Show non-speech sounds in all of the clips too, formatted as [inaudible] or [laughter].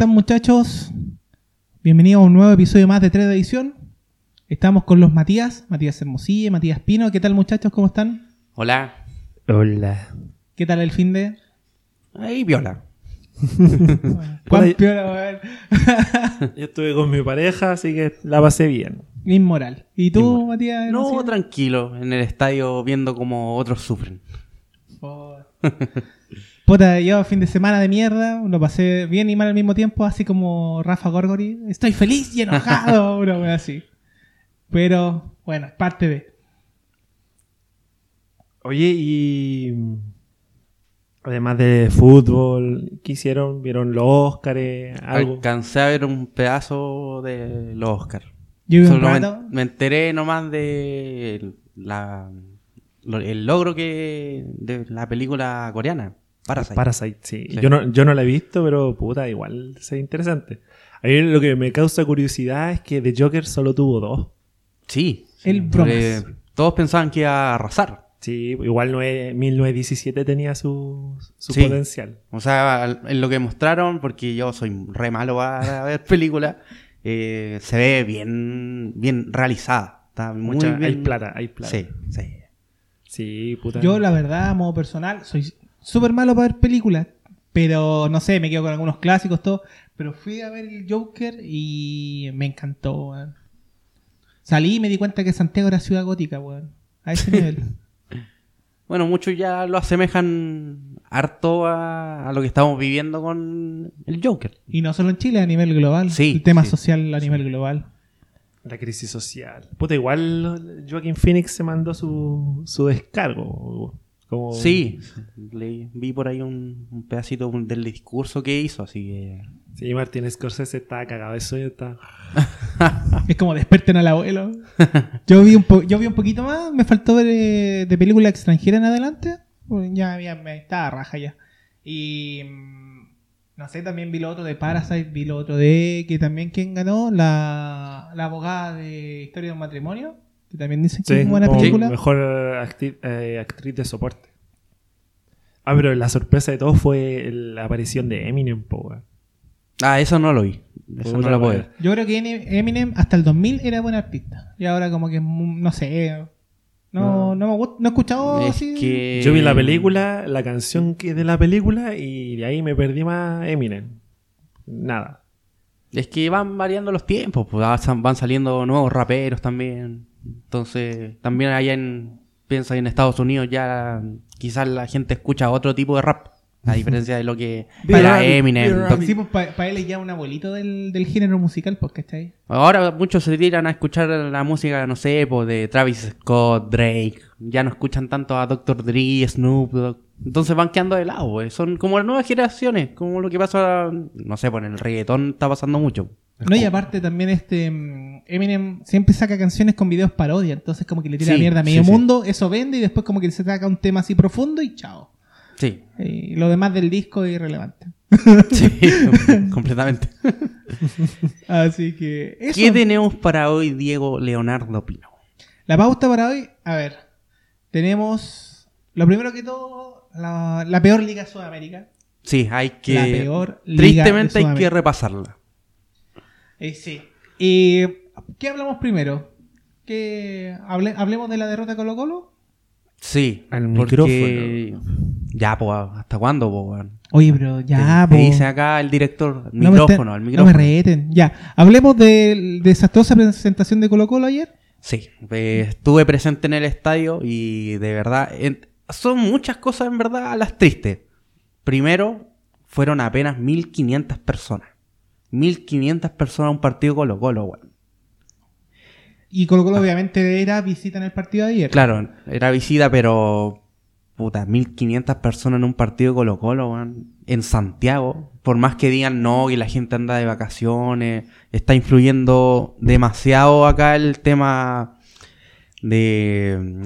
tal? ¿Cómo están muchachos? Bienvenidos a un nuevo episodio más de 3 de edición. Estamos con los Matías, Matías Hermosille, Matías Pino. ¿Qué tal muchachos? ¿Cómo están? Hola. Hola. ¿Qué tal el fin de? Ahí viola. [laughs] ¿Cuán piola? [laughs] Yo estuve con mi pareja, así que la pasé bien. Inmoral. ¿Y tú, Inmoral. Matías? No, Hermosille? tranquilo, en el estadio viendo como otros sufren. Oh. [laughs] Puta, yo fin de semana de mierda, lo pasé bien y mal al mismo tiempo, así como Rafa Gorgori. Estoy feliz y enojado, [laughs] una wea así. Pero, bueno, es parte de. Oye, y. Además de fútbol, ¿qué hicieron? ¿Vieron los Óscares? ¿Algo? Alcancé a ver un pedazo de los Solo me, me enteré nomás de la, lo- el logro que de la película coreana, Parasite. Parasite, sí. Sí. Yo, no, yo no la he visto, pero puta, igual ve interesante. A mí lo que me causa curiosidad es que The Joker solo tuvo dos. sí. El sí, bromas. porque Todos pensaban que iba a arrasar. Sí, igual no es- 1917 tenía su, su Sí. potencial. O sea, en lo que mostraron, porque yo soy re malo para [laughs] ver películas, eh, se ve bien, bien realizada. Está muy Mucha- bien. Hay plata, hay plata. Sí, sí. Sí, puta. Yo, la verdad, a modo personal, soy súper malo para ver películas. Pero, no sé, me quedo con algunos clásicos, todo. Pero fui a ver el Joker y me encantó, weón. Salí y me di cuenta que Santiago era ciudad gótica, weón. A ese nivel. [laughs] Bueno, muchos ya lo asemejan harto a, a lo que estamos viviendo con el Joker. y no solo en Chile, a nivel global. Sí, El tema sí. social a nivel global. La crisis social. Puta, igual Joaquín Phoenix se mandó su, su descargo. Como... Sí, le, vi por ahí un, un pedacito del discurso que hizo, así que... Sí, Martín Scorsese estaba cagado de sueño. Está... [laughs] Es como desperten al abuelo. Yo vi un, po- yo vi un poquito más, me faltó ver eh, de película extranjera en adelante. Pues ya, ya me estaba raja ya. Y mm, no sé, también vi lo otro de Parasite, vi lo otro de que también quien ganó, la, la abogada de Historia de un matrimonio, que también dicen que Sí, es buena como película. mejor acti- eh, actriz de soporte. Ah, pero la sorpresa de todo fue la aparición de Eminem, po, weón. Ah, eso no lo vi. Eso no lo puedo ver. Yo creo que Eminem hasta el 2000 era buen artista. Y ahora como que, no sé, no, No. no, me gusta, no he escuchado Es así. que... Yo vi la película, la canción que de la película y de ahí me perdí más Eminem. Nada. Es que van variando los tiempos, pues ah, van saliendo nuevos raperos también. Entonces, también allá en, piensa en Estados Unidos ya quizás la gente escucha otro tipo de rap. A diferencia de lo que [laughs] era Eminem. Sí, pues para él es ya un abuelito del, del género musical, pues, ¿cachai? ahora muchos se tiran a escuchar la música, no sé, pues de Travis Scott, Drake. Ya no escuchan tanto a Dr. Dre, Snoop Dogg. Entonces van quedando de lado, pues. Son como las nuevas generaciones, como lo que pasa, no sé, pues en el reggaetón está pasando mucho. No, y aparte también este mm, Eminem siempre saca canciones con videos parodia, entonces como que le tira Sí, mierda a medio sí, sí. mundo, eso vende y después como que se saca un tema así profundo y chao. Sí, Y lo demás del disco es irrelevante. [laughs] sí, [laughs] completamente. Así que eso. ¿Qué tenemos para hoy, Diego Leonardo Pino? La pauta para hoy, a ver, tenemos lo primero que todo, la, la peor liga de Sudamérica. Sí, hay que. La peor liga Tristemente de hay que repasarla. Eh, sí. Y, ¿Qué hablamos primero? ¿Qué, hable- ¿Hablemos de la derrota de Colo Colo? Sí, Al porque- Ya, pues, ¿hasta cuándo, weón? Oye, pero ya, po. dice acá el director, el No me micrófono, te- el No micrófono. me reten. Ya, hablemos de la desastrosa presentación de Colo Colo ayer. Sí, eh, estuve presente en el estadio y de verdad, en- son muchas cosas en verdad las tristes. Primero, fueron apenas 1500 personas. 1500 personas a un partido Colo Colo, weón. Y Colo Colo obviamente era visita en el partido de ayer. Claro, era visita, pero. Puta, 1500 personas en un partido Colo Colo, weón. En Santiago. Por más que digan no, que la gente anda de vacaciones. Está influyendo demasiado acá el tema de.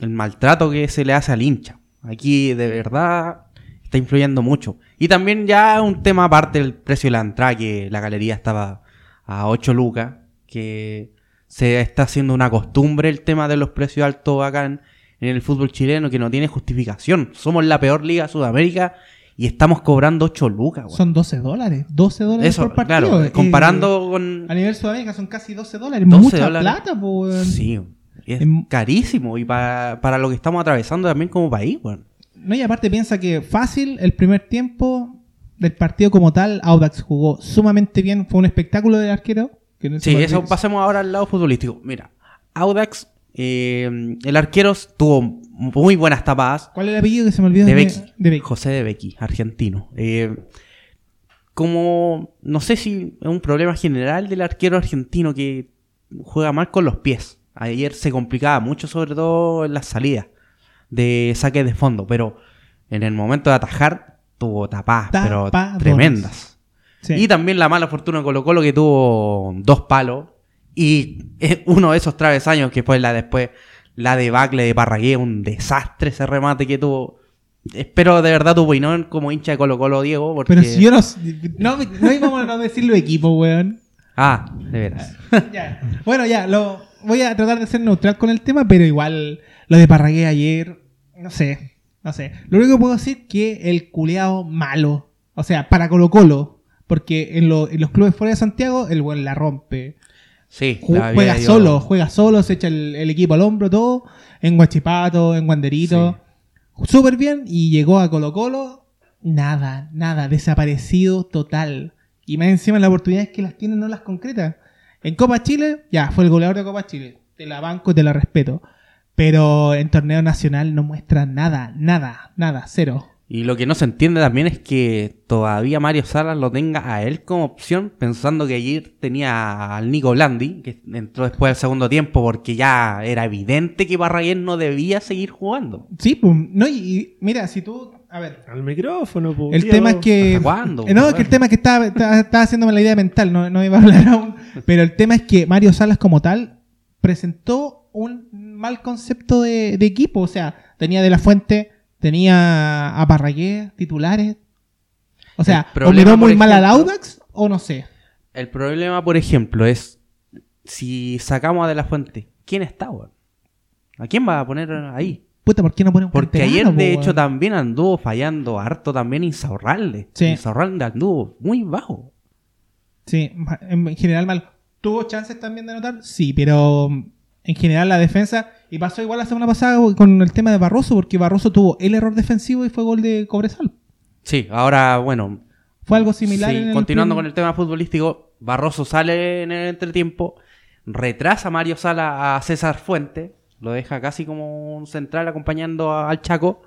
El maltrato que se le hace al hincha. Aquí de verdad está influyendo mucho. Y también ya un tema aparte del precio de la entrada, que la galería estaba a 8 lucas, que se está haciendo una costumbre el tema de los precios altos acá en, en el fútbol chileno, que no tiene justificación. Somos la peor liga de Sudamérica y estamos cobrando 8 lucas, weón. Son 12 dólares. 12 dólares Eso, por partido. claro, Eh, comparando con... a nivel Sudamérica son casi 12 dólares. 12 Mucha dólares. plata, pues. Sí, es Em- carísimo y para, para lo que estamos atravesando también como país, weón. No, y aparte piensa que fácil, el primer tiempo del partido como tal, Audax jugó sumamente bien. Fue un espectáculo del arquero. que no se Sí, eso pasemos ahora al lado futbolístico. Mira, Audax, eh, el arquero tuvo muy buenas tapadas. ¿Cuál es el apellido que se me olvidó? De Becky. De Becky. José de Becky, argentino. Eh, como, no sé si es un problema general del arquero argentino que juega mal con los pies. Ayer se complicaba mucho, sobre todo en las salidas de saques de fondo, pero en el momento de atajar tuvo tapadas, pero tremendas. Sí. Y también la mala fortuna de Colo Colo que tuvo dos palos. Y uno de esos travesaños que fue la después, la debacle de Parragué, un desastre ese remate que tuvo. Espero de verdad tu opinión como hincha de Colo Colo, Diego. Porque... Pero si yo no. No, no íbamos a no decirlo equipo, weón. Ah, de veras. [laughs] Ya. Bueno, ya, lo voy a tratar de ser neutral con el tema, pero igual lo de Parragué ayer, no sé, no sé. Lo único que puedo decir es que el culeado malo, o sea, para Colo Colo, porque en, lo- en los clubes fuera de Santiago el buen la rompe. Sí, Ju- la había juega solo, juega solo, se echa el, el equipo al hombro, todo, en Guachipato, en Guanderito. Súper bien, y llegó a Colo Colo, nada, nada, desaparecido total. Y más encima las oportunidades que las tiene no las concreta. En Copa Chile, ya, fue el goleador de Copa Chile. Te la banco y te la respeto. Pero en torneo nacional no muestra nada, nada, nada, cero. Y lo que no se entiende también es que todavía Mario Salas lo tenga a él como opción, pensando que ayer tenía al Nico Blandi, que entró después del segundo tiempo, porque ya era evidente que Parragués no debía seguir jugando. Sí, pues, no, y, y mira, si tú, a ver, Al micrófono, po, El tema es que. ¿Hasta cuándo, Eh, No, weón? que el tema es que estaba, estaba, estaba haciéndome la idea mental, no, no iba a hablar aún. Pero el tema es que Mario Salas, como tal, presentó un mal concepto de, de equipo. O sea, tenía De La Fuente, tenía a Parragué, titulares. O sea, o miró muy por mal al ejemplo- Audax, o no sé. El problema, por ejemplo, es si sacamos a De La Fuente, ¿quién está, weón? ¿A quién va a poner ahí? Puta, ¿por qué no pone un Porque ayer, po, de hecho, también anduvo fallando harto también Insaurralde. Sí. Insaurralde anduvo muy bajo. Sí, en en general mal. ¿Tuvo chances también de anotar? Sí, pero mm, en general la defensa. Y pasó igual la semana pasada con el tema de Barroso, porque Barroso tuvo el error defensivo y fue gol de Cobresal. Sí, ahora, bueno, Fue algo similar. Sí, en continuando con el tema futbolístico, Barroso sale en el entretiempo, retrasa Mario Sala a César Fuente, lo deja casi como un central acompañando a- al Chaco.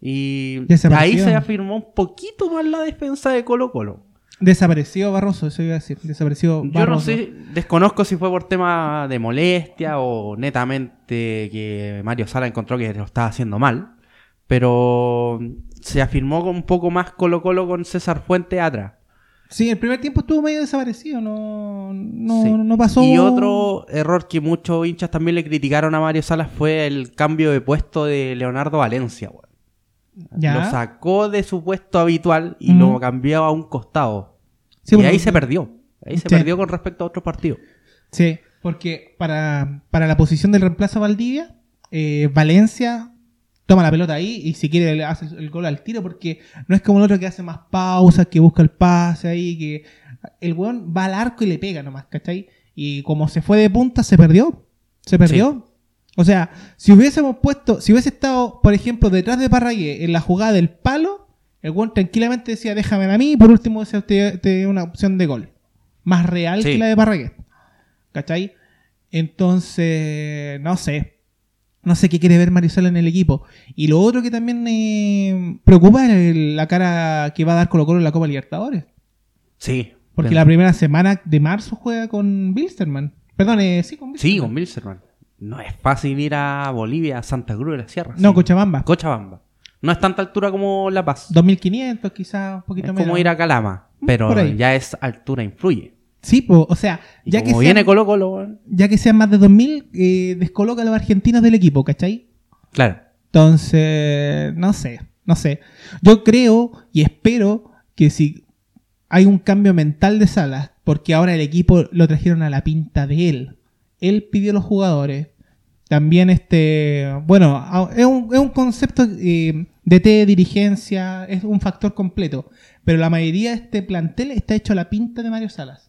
Y ahí se afirmó un poquito más la defensa de Colo Colo. Desapareció Barroso, eso iba a decir. Desapareció Yo no Barroso. sé, desconozco si fue por tema de molestia o netamente que Mario Sala encontró que lo estaba haciendo mal. Pero se afirmó con un poco más Colo Colo con César Fuente atrás. Sí, el primer tiempo estuvo medio desaparecido. No, no, Sí. no pasó. Y otro error que muchos hinchas también le criticaron a Mario Salas fue el cambio de puesto de Leonardo Valencia. Ya. Lo sacó de su puesto habitual y lo cambió a un costado. Sí, y porque- ahí se perdió. Ahí se Sí. perdió con respecto a otros partidos. Sí, porque para, para la posición del reemplazo a Valdivia, eh, Valencia toma la pelota ahí y si quiere le hace el gol al tiro porque no es como el otro que hace más pausas, que busca el pase ahí, que el weón va al arco y le pega nomás, ¿cachai? Y como se fue de punta, se perdió. Se perdió. O sea, si hubiésemos puesto, si hubiese estado, por ejemplo, detrás de Parragué en la jugada del palo, el weón tranquilamente decía, déjame a mí, y por último esa te, te una opción de gol. Más real Sí. que la de Parragué. ¿Cachai? Entonces, no sé. No sé qué quiere ver Marisol en el equipo. Y lo otro que también me preocupa es la cara que va a dar Colo Colo en la Copa Libertadores. Sí. Porque la primera semana de marzo juega con Bilsterman. Perdón, eh, sí, con Sí, Bilsterman. con Bilzerman. No es fácil ir a Bolivia, a Santa Cruz de la Sierra. No, sí. Cochabamba. Cochabamba. No es tanta altura como La Paz. 2500 quizás, un poquito Es menos. como ir a Calama. Mm, Pero ya es altura influye. Sí, po, o sea, ya que, como sean, viene Colo Colo, ya que sean más de 2000, eh, descoloca a los argentinos del equipo, ¿cachai? claro. Entonces, no sé, no sé. Yo creo y espero que si hay un cambio mental de Salas, porque ahora el equipo lo trajeron a la pinta de él. Él pidió a los jugadores También este, bueno, es un, es un concepto eh, de T, dirigencia, es un factor completo. Pero la mayoría de este plantel está hecho a la pinta de Mario Salas.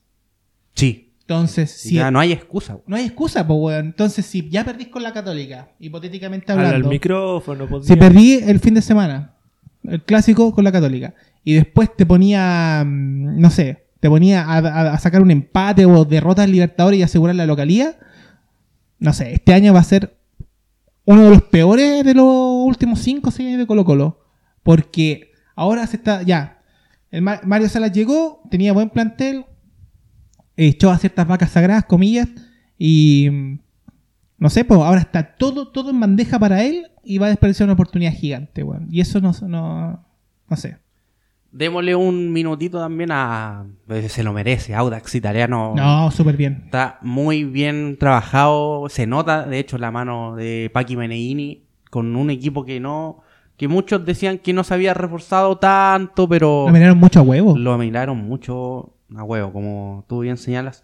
Sí. Entonces, si ya no hay excusa. weón. no hay excusa, pues, weón. Entonces, si ya perdís con la Católica, hipotéticamente Al, al hablando, micrófono, podría- si perdí el fin de semana, el clásico con la Católica, y después te ponía, mm, no sé, te ponía a, a- a sacar un empate o derrotas al Libertadores y asegurar la localía, no sé, este año va a ser uno de los peores de los últimos 5 o 6 años de Colo Colo. Porque ahora se está, ya, el Mario Salas llegó, tenía buen plantel, echó a ciertas vacas sagradas, comillas, y mm, no sé, pues ahora está todo, todo en bandeja para él y va a desperdiciar una oportunidad gigante, weón. Y eso no, no, no sé. Démosle un minutito también a. pues, Se lo merece, Audax italiano. No, súper bien. Está muy bien trabajado. Se nota, de hecho, la mano de Paqui Meneghini con un equipo que no. que muchos decían que no se había reforzado tanto, pero. Lo miraron mucho a huevo. Lo miraron mucho a huevo, como tú bien señalas.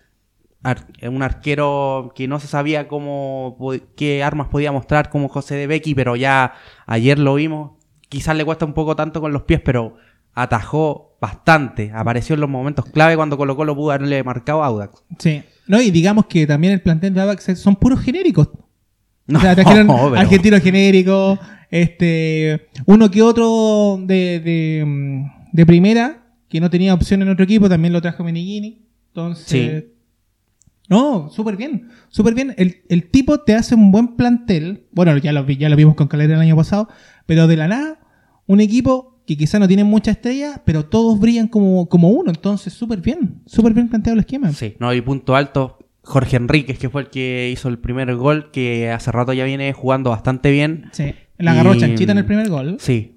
Ar- un arquero que no se sabía cómo qué armas podía mostrar como José de Becky, pero ya ayer lo vimos. Quizás le cuesta un poco tanto con los pies, pero atajó bastante. Apareció en los momentos clave cuando Colo Colo pudo haberle marcado a Audax. Sí. No, y digamos que también el plantel de Abax son puros genéricos. No, [laughs] o sea, trajeron pero- argentinos genéricos, este, uno que otro de, de, de primera, que no tenía opción en otro equipo, también lo trajo Meneghini. Entonces, Sí. no, súper bien, súper bien. El, el tipo te hace un buen plantel. Bueno, ya lo, ya lo vimos con Calera el año pasado, pero de la nada, un equipo que quizá no tiene muchas estrellas, pero todos brillan como, como uno. Entonces, súper bien, súper bien planteado el esquema. Sí, no, y punto alto. Jorge Enríquez, que fue el que hizo el primer gol, que hace rato ya viene jugando bastante bien. Sí. La agarró Y- chanchita en el primer gol. Sí.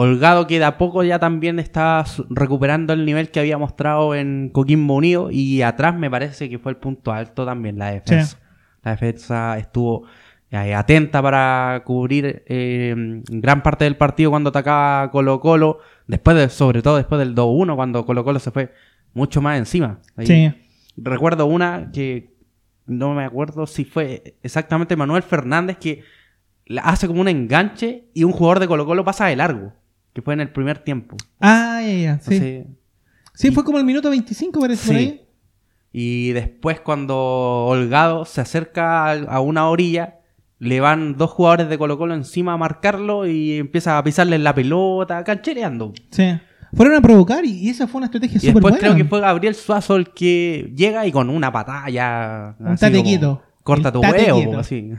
Holgado que de a poco ya también está recuperando el nivel que había mostrado en Coquimbo Unido y atrás me parece que fue el punto alto también la defensa. Sí. La defensa estuvo eh, atenta para cubrir eh, gran parte del partido cuando atacaba Colo Colo, después de, sobre todo después del 2-1 cuando Colo Colo se fue mucho más encima. Ahí Sí. Recuerdo una que no me acuerdo si fue exactamente Manuel Fernández que hace como un enganche y un jugador de Colo Colo pasa de largo, que fue en el primer tiempo. Ah, ya, ya. Sí, Entonces, sí fue como el minuto 25, parece por Sí. ahí. Y después cuando Holgado se acerca a, una orilla, le van dos jugadores de Colo Colo encima a marcarlo y empieza a pisarle la pelota, canchereando. Sí. Fueron a provocar y, esa fue una estrategia súper después buena. creo que fue Gabriel Suazo el que llega y con una patada ya... Un así tate como, quieto. Corta El tu huevo, así.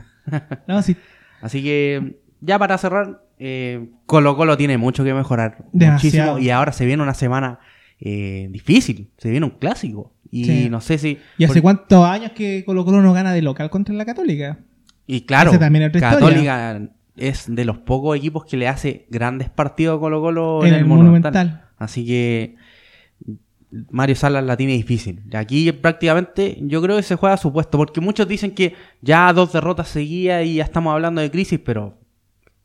No, sí. [laughs] Así que ya para cerrar, eh, Colo Colo tiene mucho que mejorar. Demasiado. Muchísimo. Y ahora se viene una semana eh, difícil. Se viene un clásico. Y Sí. no sé si... ¿Y hace cuántos años que Colo Colo no gana de local contra la Católica? Y claro, también Católica es de los pocos equipos que le hace grandes partidos a Colo Colo En el Monumental. Así que Mario Salas la tiene difícil. Y aquí prácticamente yo creo que se juega a su puesto, porque muchos dicen que ya dos derrotas seguidas y ya estamos hablando de crisis, pero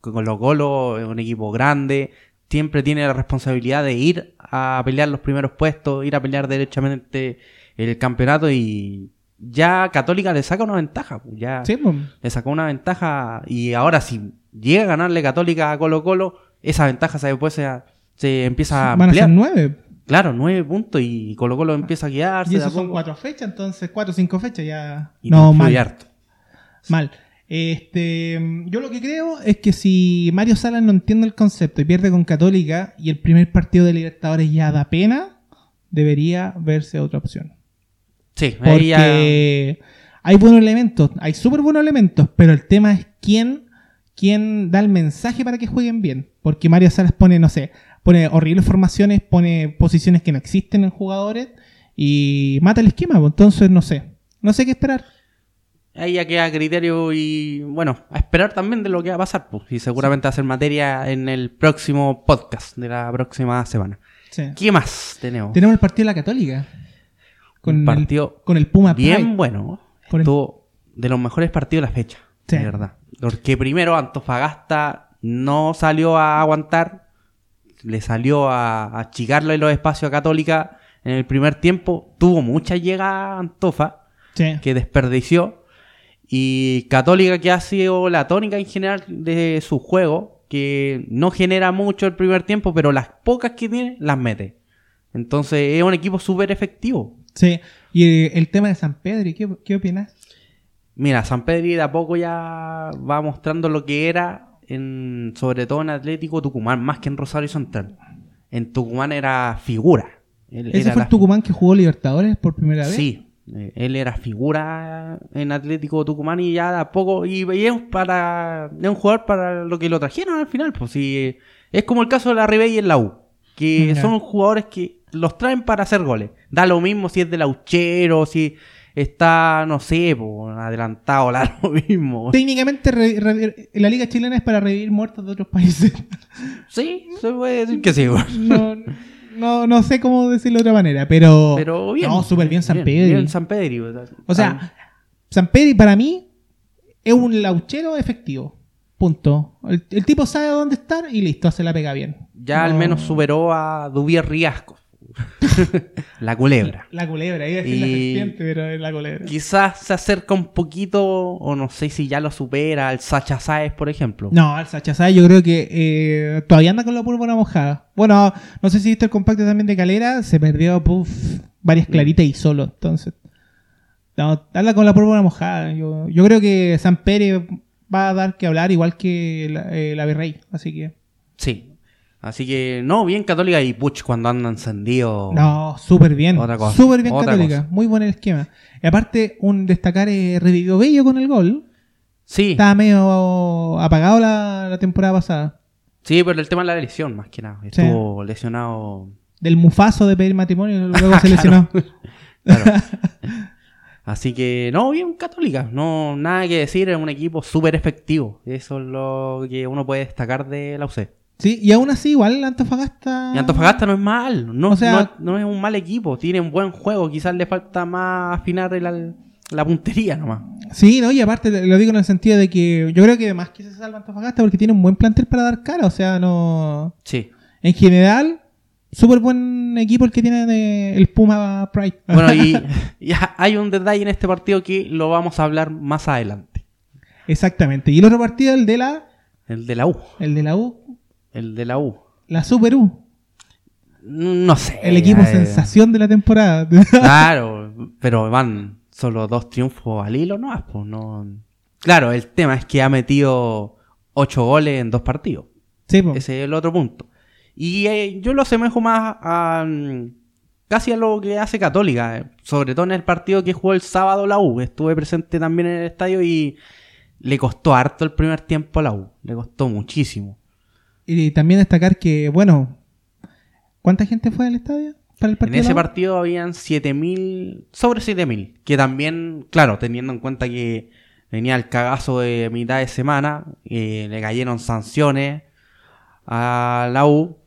Colo Colo es un equipo grande, siempre tiene la responsabilidad de ir a pelear los primeros puestos, ir a pelear derechamente el campeonato y ya Católica le saca una ventaja, pues, ya Sí, pues. le sacó una ventaja y ahora si llega a ganarle Católica a Colo Colo, esa ventaja se, después se, se empieza a Van a ser nueve. Claro, nueve puntos y Colo Colo empieza a quedarse. Y eso son cuatro fechas, entonces cuatro o cinco fechas ya. Y no, mal. harto. Mal. Este, yo lo que creo es que si Mario Salas no entiende el concepto y pierde con Católica y el primer partido de Libertadores ya da pena, debería verse otra opción. Sí, ya- Porque hay buenos elementos, hay súper buenos elementos, pero el tema es quién, quién da el mensaje para que jueguen bien. Porque Mario Salas pone, no sé, pone horribles formaciones, pone posiciones que no existen en jugadores y mata el esquema. pues. Entonces, no sé. No sé qué esperar. Ahí ya queda criterio y bueno, a esperar también de lo que va a pasar. Pues, y seguramente va a ser materia en el próximo podcast de la próxima semana. Sí. ¿Qué más tenemos? Tenemos el partido de la Católica. Con, Un partido el, con el Puma Bien Pride. bueno. El- Estuvo de los mejores partidos de la fecha. Sí. De verdad. Porque primero Antofagasta no salió a aguantar. Le salió a a achicarle los espacios a Católica en el primer tiempo. Tuvo mucha llegada Antofa Sí. que desperdició. Y Católica que ha sido la tónica en general de su juego, que no genera mucho el primer tiempo, pero las pocas que tiene las mete. Entonces es un equipo súper efectivo. Sí. Y el tema de San Pedro, ¿qué, qué opinas? Mira, San Pedro de a poco ya va mostrando lo que era, en, sobre todo en Atlético Tucumán, más que en Rosario Central. En Tucumán era figura. Él ¿Ese era fue el Tucumán que jugó Libertadores por primera vez? Sí, él era figura en Atlético Tucumán y ya a poco. Y, y es, para, es un jugador para lo que lo trajeron al final. Pues sí, es como el caso de la Ribey en la U, que son jugadores que los traen para hacer goles. Da lo mismo si es de lauchero, si está, no sé, po, adelantado, [laughs] da lo mismo. Técnicamente, la Liga Chilena es para revivir muertos de otros países. Sí, se puede decir que sí. weón. no, no, no sé cómo decirlo de otra manera, pero. Pero bien. No, súper bien San Pedro. bien San Pedro. O sea, San Pedro para mí es un lauchero efectivo. Punto. El, el tipo sabe dónde estar y listo, se la pega bien. ya al No- menos superó a Dubier Riasco. [laughs] la culebra. La culebra, iba a decir la serpiente, pero es la culebra. Quizás se acerca un poquito, o no sé si ya lo supera, al Sacha Saez, por ejemplo. No, el Sacha Sáez yo creo que eh, todavía anda con la pólvora mojada. Bueno, no sé si viste el compacto también de Calera, se perdió puf, varias claritas y solo, entonces. No, anda con la pólvora mojada. Yo, yo creo que San Pérez va a dar que hablar igual que la, eh, la Virrey, así que... Sí. Así que, no, bien Católica y Puch cuando anda encendido. No, súper bien. Otra cosa, Súper bien otra Católica. cosa. Muy buen el esquema. Y aparte, un destacar eh, revivió Bello con el gol. Sí, Estaba medio apagado la, la temporada pasada. sí, pero el tema de la lesión, más que nada. Estuvo lesionado. Del mufazo de pedir matrimonio, [laughs] luego se lesionó. Claro. Así que, no, bien Católica. No, nada que decir, es un equipo súper efectivo. Eso es lo que uno puede destacar de la UC. Sí, y aún así, igual Antofagasta. Y Antofagasta no es mal, no, O sea- no, no es un mal equipo, tiene un buen juego, quizás le falta más afinar el- la puntería nomás. Sí, no, y aparte lo digo en el sentido de que yo creo que además que se salva Antofagasta porque tiene un buen plantel para dar cara. O sea, no. Sí. En general, súper buen equipo el que tiene de- el Puma Pride. Bueno, y, [laughs] y hay un detalle en este partido que lo vamos a hablar más adelante. Exactamente. Y el otro partido, el de la. El de la U. El de la U. El de la U. La Super U. No sé. El equipo eh, sensación de la temporada. [laughs] Claro, pero van solo dos triunfos al hilo, ¿no? Pues no. Claro, el tema es que ha metido ocho goles en dos partidos. sí, po. Ese es el otro punto. Y eh, yo lo asemejo más a. mm, casi a lo que hace Católica. eh, Sobre todo en el partido que jugó el sábado la U. Estuve presente también en el estadio y le costó harto el primer tiempo a la U. Le costó muchísimo. Y también destacar que, bueno, ¿cuánta gente fue al estadio para el En partido? ese la U? partido habían 7000, sobre 7000. Que también, claro, teniendo en cuenta que venía el cagazo de mitad de semana, eh, le cayeron sanciones a la U,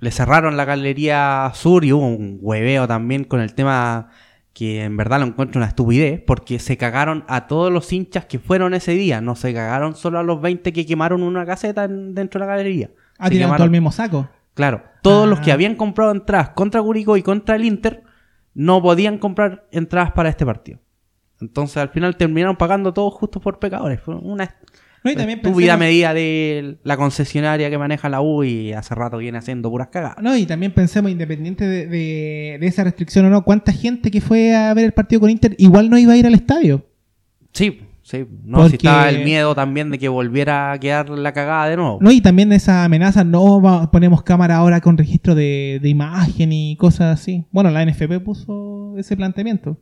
le cerraron la galería sur y hubo un hueveo también con el tema que en verdad lo encuentro una estupidez, porque se cagaron a todos los hinchas que fueron ese día, no se cagaron solo a los 20 que quemaron una caseta en- dentro de la galería. Ah, tiraron todo el mismo saco. Claro, todos Ah. los que habían comprado entradas contra Curicó y contra el Inter no podían comprar entradas para este partido. Entonces al final terminaron pagando todos justos por pecadores. Fue una No, y también estúpida medida de la concesionaria que maneja la U y hace rato viene haciendo puras cagadas. No, y también pensemos, independiente de, de- de esa restricción o no, cuánta gente que fue a ver el partido con Inter igual no iba a ir al estadio. Sí, sí. No, Porque- si estaba el miedo también de que volviera a quedar la cagada de nuevo. No, y también esa amenaza, no va- ponemos cámara ahora con registro de, de imagen y cosas así. Bueno, la NFP puso ese planteamiento.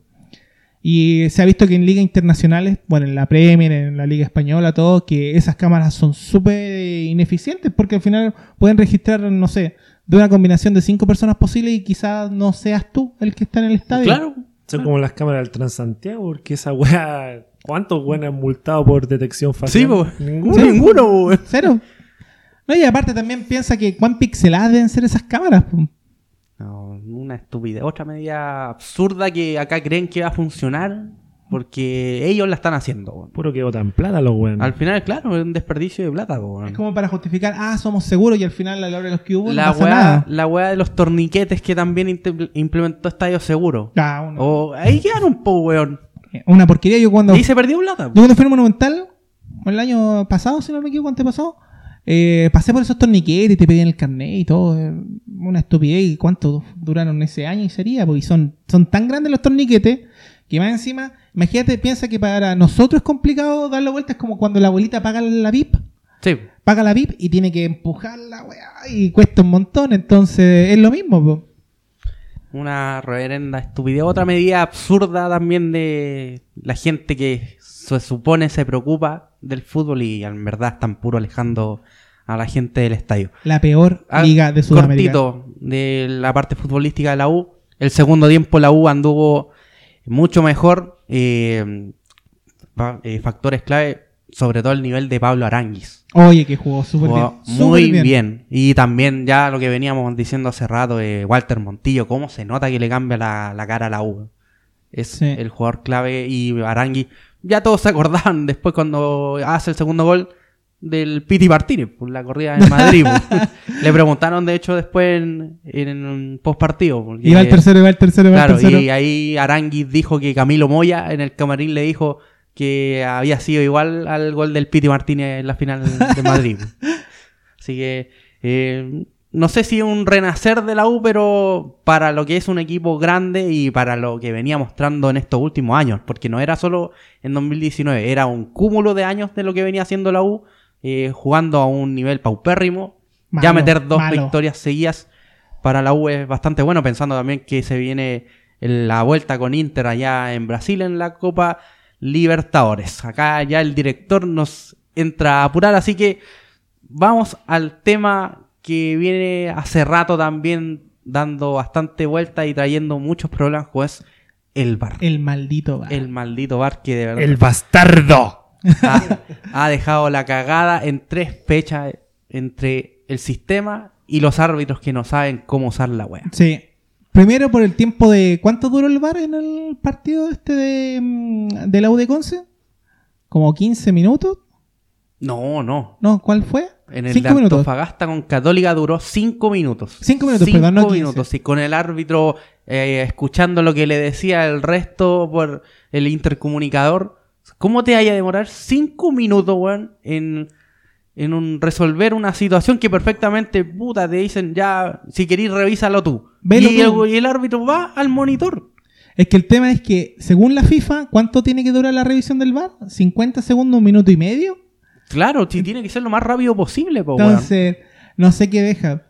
Y se ha visto que en ligas internacionales, bueno, en la Premier, en la Liga Española, todo, que esas cámaras son súper ineficientes porque al final pueden registrar, no sé, de una combinación de cinco personas posibles y quizás no seas tú el que está en el estadio. Claro. Son como las cámaras del Transantiago, porque esa weá. ¿Cuántos weones han multado por detección facial? Sí, po. Ninguno. Sí. Ninguno. Cero. No, y aparte también piensa que cuán pixeladas deben ser esas cámaras. po. Una estupidez. Otra medida absurda que acá creen que va a funcionar porque ellos la están haciendo. weón. Puro que botan plata los weones. Al final, claro, es un desperdicio de plata. weón. Es como para justificar, ah, somos seguros y al final a la hora de los que hubo la no pasa weá, nada. la weá de los torniquetes que también implementó Estadio Seguro. Ah, uno. O ahí quedaron un po, weón. Una porquería. Yo cuando, Y se perdió plata. yo cuando fui al Monumental, el año pasado, si no me equivoco, antepasado, eh, pasé por esos torniquetes y te pedían el carnet y todo. eh, Una estupidez. ¿Y cuánto duraron ese año y sería? Porque son, son tan grandes los torniquetes que más encima, imagínate, piensa que para nosotros es complicado darle vuelta. Es como cuando la abuelita paga la VIP Sí. paga la VIP y tiene que empujar la weá y cuesta un montón. Entonces es lo mismo. po. Una reverenda estupidez. Otra medida absurda también de la gente que se supone se preocupa del fútbol y en verdad están puro alejando a la gente del estadio. La peor Ah, liga de Sudamérica. Cortito de la parte futbolística de la U. El segundo tiempo la U anduvo mucho mejor. eh, eh, factores clave, sobre todo el nivel de Pablo Aranguis. Oye, que jugó súper bien. Muy bien. Y también ya lo que veníamos diciendo hace rato de Walter Montillo, cómo se nota que le cambia la, la cara a la U. Es Sí. el jugador clave y Arangui. Ya todos se acordaban [laughs] después cuando hace el segundo gol del Piti Martínez, por la corrida en Madrid. pues. [laughs] Le preguntaron, de hecho, después en, en un post partido. Y va el tercero, va el tercero, va Claro, el tercero. y ahí Aranguis dijo que Camilo Moya en el camarín le dijo que había sido igual al gol del Piti Martínez en la final de Madrid. [laughs] Así que eh, no sé si un renacer de la U, pero para lo que es un equipo grande y para lo que venía mostrando en estos últimos años, porque no era solo en 2019, era un cúmulo de años de lo que venía haciendo la U, eh, jugando a un nivel paupérrimo. ya meter dos malo. victorias seguidas para la U es bastante bueno, pensando también que se viene en la vuelta con Inter allá en Brasil en la Copa Libertadores. Acá ya el director nos entra a apurar, así que vamos al tema que viene hace rato también dando bastante vuelta y trayendo muchos problemas, pues el bar. El maldito va. El maldito bar que de verdad El bastardo. ha, ha dejado la cagada en tres fechas entre el sistema y los árbitros que no saben cómo usar la wea. Sí. Primero por el tiempo de... ¿Cuánto duró el VAR en el partido este de, mm, de la U de Conce? ¿Como 15 minutos? No, no. No, ¿cuál fue? En el 5 de minutos. Antofagasta con Católica duró cinco minutos. Cinco minutos, Cinco perdón, no 15. minutos. Y con el árbitro eh, escuchando lo que le decía el resto por el intercomunicador. ¿Cómo te vaya a demorar cinco minutos, weón, en, en un, resolver una situación que perfectamente, puta, te dicen ya, si querís, revísalo tú. Velo y, tú. El, y el árbitro va al monitor. Es que el tema es que, según la FIFA, ¿cuánto tiene que durar la revisión del VAR? ¿50 segundos, un minuto y medio? Claro, si tiene que ser lo más rápido posible, po. Entonces, no sé qué deja.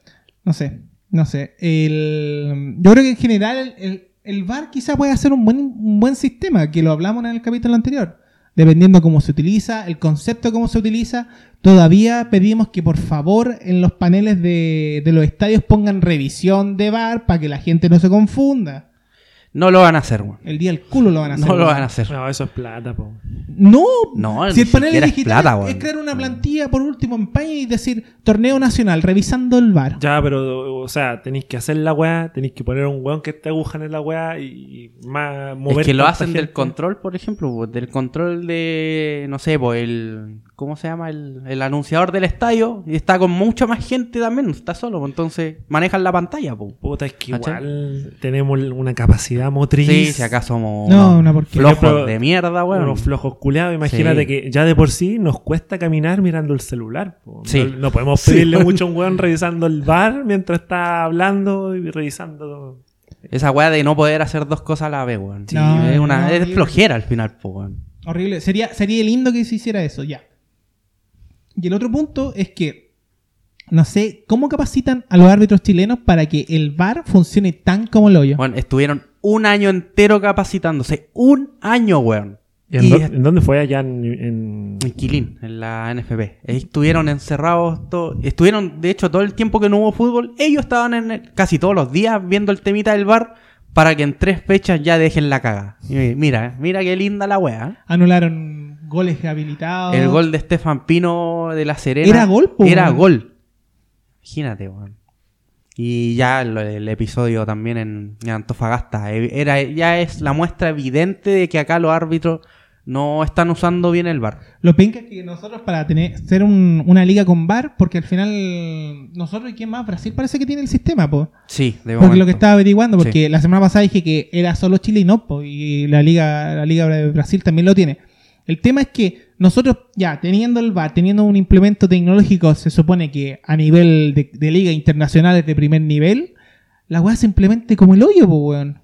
No sé, no sé. El, yo creo que en general el, el, el VAR quizá puede ser un buen, un buen sistema, que lo hablamos en el capítulo anterior. Dependiendo cómo se utiliza, el concepto cómo se utiliza, todavía pedimos que por favor en los paneles de, de los estadios pongan revisión de VAR para que la gente no se confunda. No lo van a hacer, weón. El día del culo lo van a hacer. No lo van a hacer. No, eso es plata, po. No, No, si el panel es digital plata, es crear una plantilla por último en paña y decir torneo nacional revisando el VAR. Ya, pero, o sea, tenéis que hacer la weá, tenéis que poner un weón que te agujan en la weá y, y más mover. Es que lo hacen del control, por ejemplo, del control de, no sé, pues el, ¿cómo se llama? El, el anunciador del estadio y está con mucha más gente también, no está solo, pues, entonces manejan la pantalla, pues. Puta, es que ¿Cachai? igual tenemos una capacidad motriz. Sí, si acaso somos No, una flojos Pero- de mierda, weón. Unos flojos culeados. Imagínate Sí. que ya de por sí nos cuesta caminar mirando el celular. po. Sí. No, no podemos Sí. pedirle [laughs] mucho a un weón revisando el bar mientras está hablando y revisando. Esa weá de no poder hacer dos cosas a la vez, weón. Sí, No, es una, no, es flojera al final, pues, weón. Horrible. Sería, sería lindo que se hiciera eso, ya. Y el otro punto es que no sé cómo capacitan a los árbitros chilenos para que el VAR funcione tan como lo yo. Bueno, estuvieron un año entero capacitándose. Un año, weón. ¿Y en, Y dó- es- en dónde fue allá en, en- En Quilín, en la NFP. Ahí estuvieron encerrados, todo, estuvieron, de hecho, todo el tiempo que no hubo fútbol, ellos estaban en el- casi todos los días viendo el temita del bar para que en tres fechas ya dejen la caga. Y mira, mira qué linda la wea. Anularon goles habilitados. El gol de Estefan Pino de la Serena. Era gol, po, Era gol. Imagínate, weón. Y ya el, el episodio también en, en Antofagasta. eh, Era, ya es la muestra evidente de que acá los árbitros no están usando bien el VAR. Lo penca es que nosotros para tener ser un- una liga con VAR, porque al final nosotros y quién más, Brasil parece que tiene el sistema, pues. Sí, de Porque lo momento. que estaba averiguando, Sí. porque la semana pasada dije que era solo Chile y no, po, y la liga, la liga de Brasil también lo tiene. El tema es que nosotros, ya, teniendo el VAR, teniendo un implemento tecnológico, se supone que a nivel de, de liga internacionales de primer nivel, la weá se implemente como el hoyo, pues weón.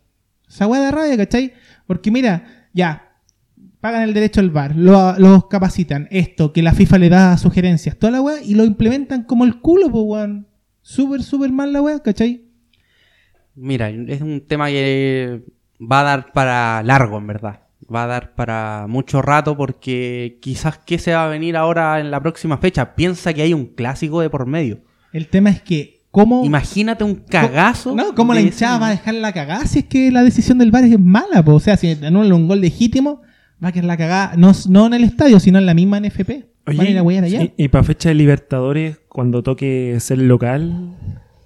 Esa weá de rabia, ¿cachai? Porque mira, ya, pagan el derecho al VAR, lo, los capacitan, esto, que la FIFA le da sugerencias, toda la weá, y lo implementan como el culo, pues weón. Súper, súper mal la weá, ¿cachai? Mira, es un tema que va a dar para largo, en verdad. Va a dar para mucho rato porque quizás qué se va a venir ahora en la próxima fecha. Piensa que hay un clásico de por medio. El tema es que, ¿cómo, Imagínate un cagazo. no, ¿cómo la hinchada ese- va a dejar la cagada si es que la decisión del VAR es mala? po? O sea, si anulan un gol legítimo, va a quedar la cagada, no, no en el estadio, sino en la misma NFP. Van a ir a allá. y, y para fecha de Libertadores, cuando toque ser local,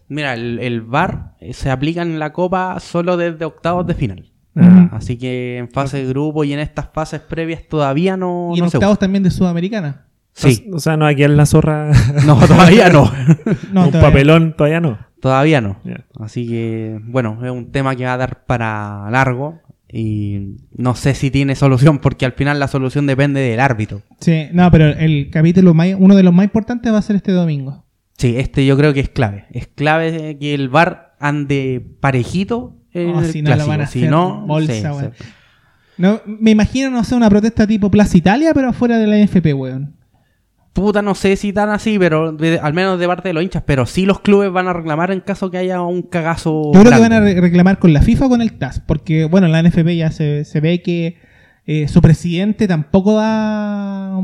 Mira, el, el VAR se aplica en la Copa solo desde octavos de final. Ah. Así que en fase de grupo y en estas fases previas todavía no, y en no octavos también de Sudamericana. Sí. O sea, no, aquí en la zorra. [laughs] No, todavía no. [laughs] No, un todavía. papelón, todavía no. Todavía no. Así que, bueno, es un tema que va a dar para largo. Y no sé si tiene solución, porque al final la solución depende del árbitro. Sí, no, pero el capítulo más, uno de los más importantes va a ser este domingo. Sí, este yo creo que es clave. Es clave que el VAR ande parejito en Oh, si no lo clásico. van a si hacer no, bolsa, sí, weón. sí. No, me imagino, no sé, una protesta tipo Plaza Italia, pero afuera de la NFP, weón. Puta, no sé si tan así, pero de- al menos de parte de los hinchas. Pero sí los clubes van a reclamar en caso que haya un cagazo. Yo creo que van a re- reclamar con la FIFA o con el TAS, porque bueno, la NFP ya se, se ve que eh, su presidente tampoco da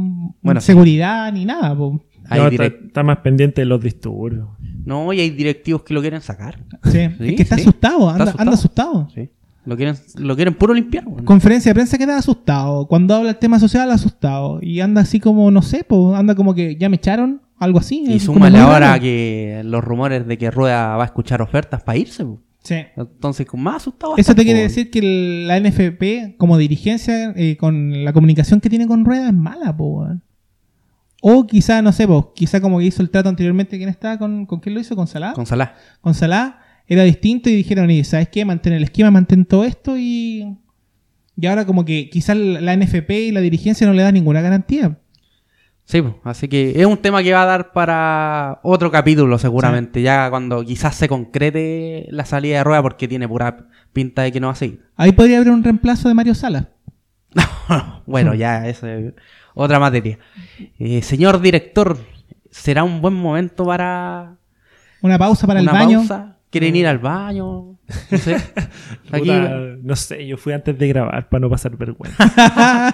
sí. seguridad ni nada. po. Hay No, direct- está, está más pendiente de los disturbios. No, y hay directivos que lo quieren sacar. Sí, Sí, es que está sí. asustado, Está anda, anda asustado. Sí. Lo quieren, lo quieren puro limpiar. weón. Conferencia de prensa queda asustado. Cuando habla el tema social, asustado. Y anda así como, no sé, po, anda como que ya me echaron, algo así. Y como súmale ahora que los rumores de que Rueda va a escuchar ofertas para irse. po. Sí. Entonces, con más asustado. Eso te quiere po. decir que el- la NFP, como dirigencia, eh, con la comunicación que tiene con Rueda, es mala, po, weón. O quizá, no sé, po, quizá como que hizo el trato anteriormente, ¿quién estaba? ¿Con, ¿con quién lo hizo? ¿Con Salah? Con Salah. Con Salah era distinto y dijeron, y ¿sabes qué? Mantén el esquema, mantén todo esto y... Y ahora como que quizá la NFP y la dirigencia no le da ninguna garantía. Sí, po. así que es un tema que va a dar para otro capítulo seguramente, ya cuando quizás se concrete la salida de Rueda porque tiene pura pinta de que no va a seguir. Ahí podría haber un reemplazo de Mario Sala. [laughs] bueno, ya eso es otra materia. Eh, señor director, ¿será un buen momento para Una pausa para una el baño. pausa? ¿Quieren ir al baño? [laughs] No sé. Aquí, Puta, no sé, yo fui antes de grabar para no pasar vergüenza. [laughs]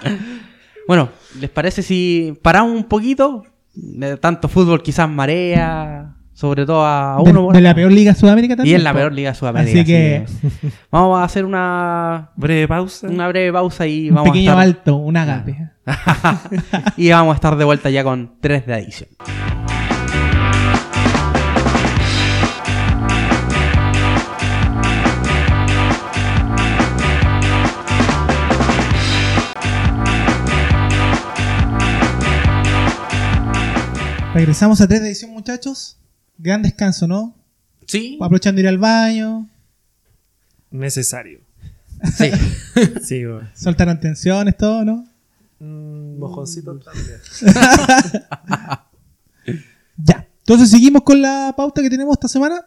bueno, ¿les parece si paramos un poquito? De tanto fútbol, quizás marea, sobre todo a uno. de la peor liga Sudamérica y también. en la po. peor liga de Sudamérica. Así que [laughs] Vamos a hacer una, Breve pausa. una breve pausa y un vamos pequeño a estar... alto, un agape. [laughs] y vamos a estar de vuelta ya con 3 de adición. Regresamos a 3 de edición, muchachos. Gran descanso, ¿no? Sí, Aprovechando de ir al baño. Necesario. sí. [laughs] Sí, weón. Soltaron tensiones, todo, ¿no? Mm, mojoncito también. [laughs] Ya. Entonces seguimos con la pauta que tenemos esta semana.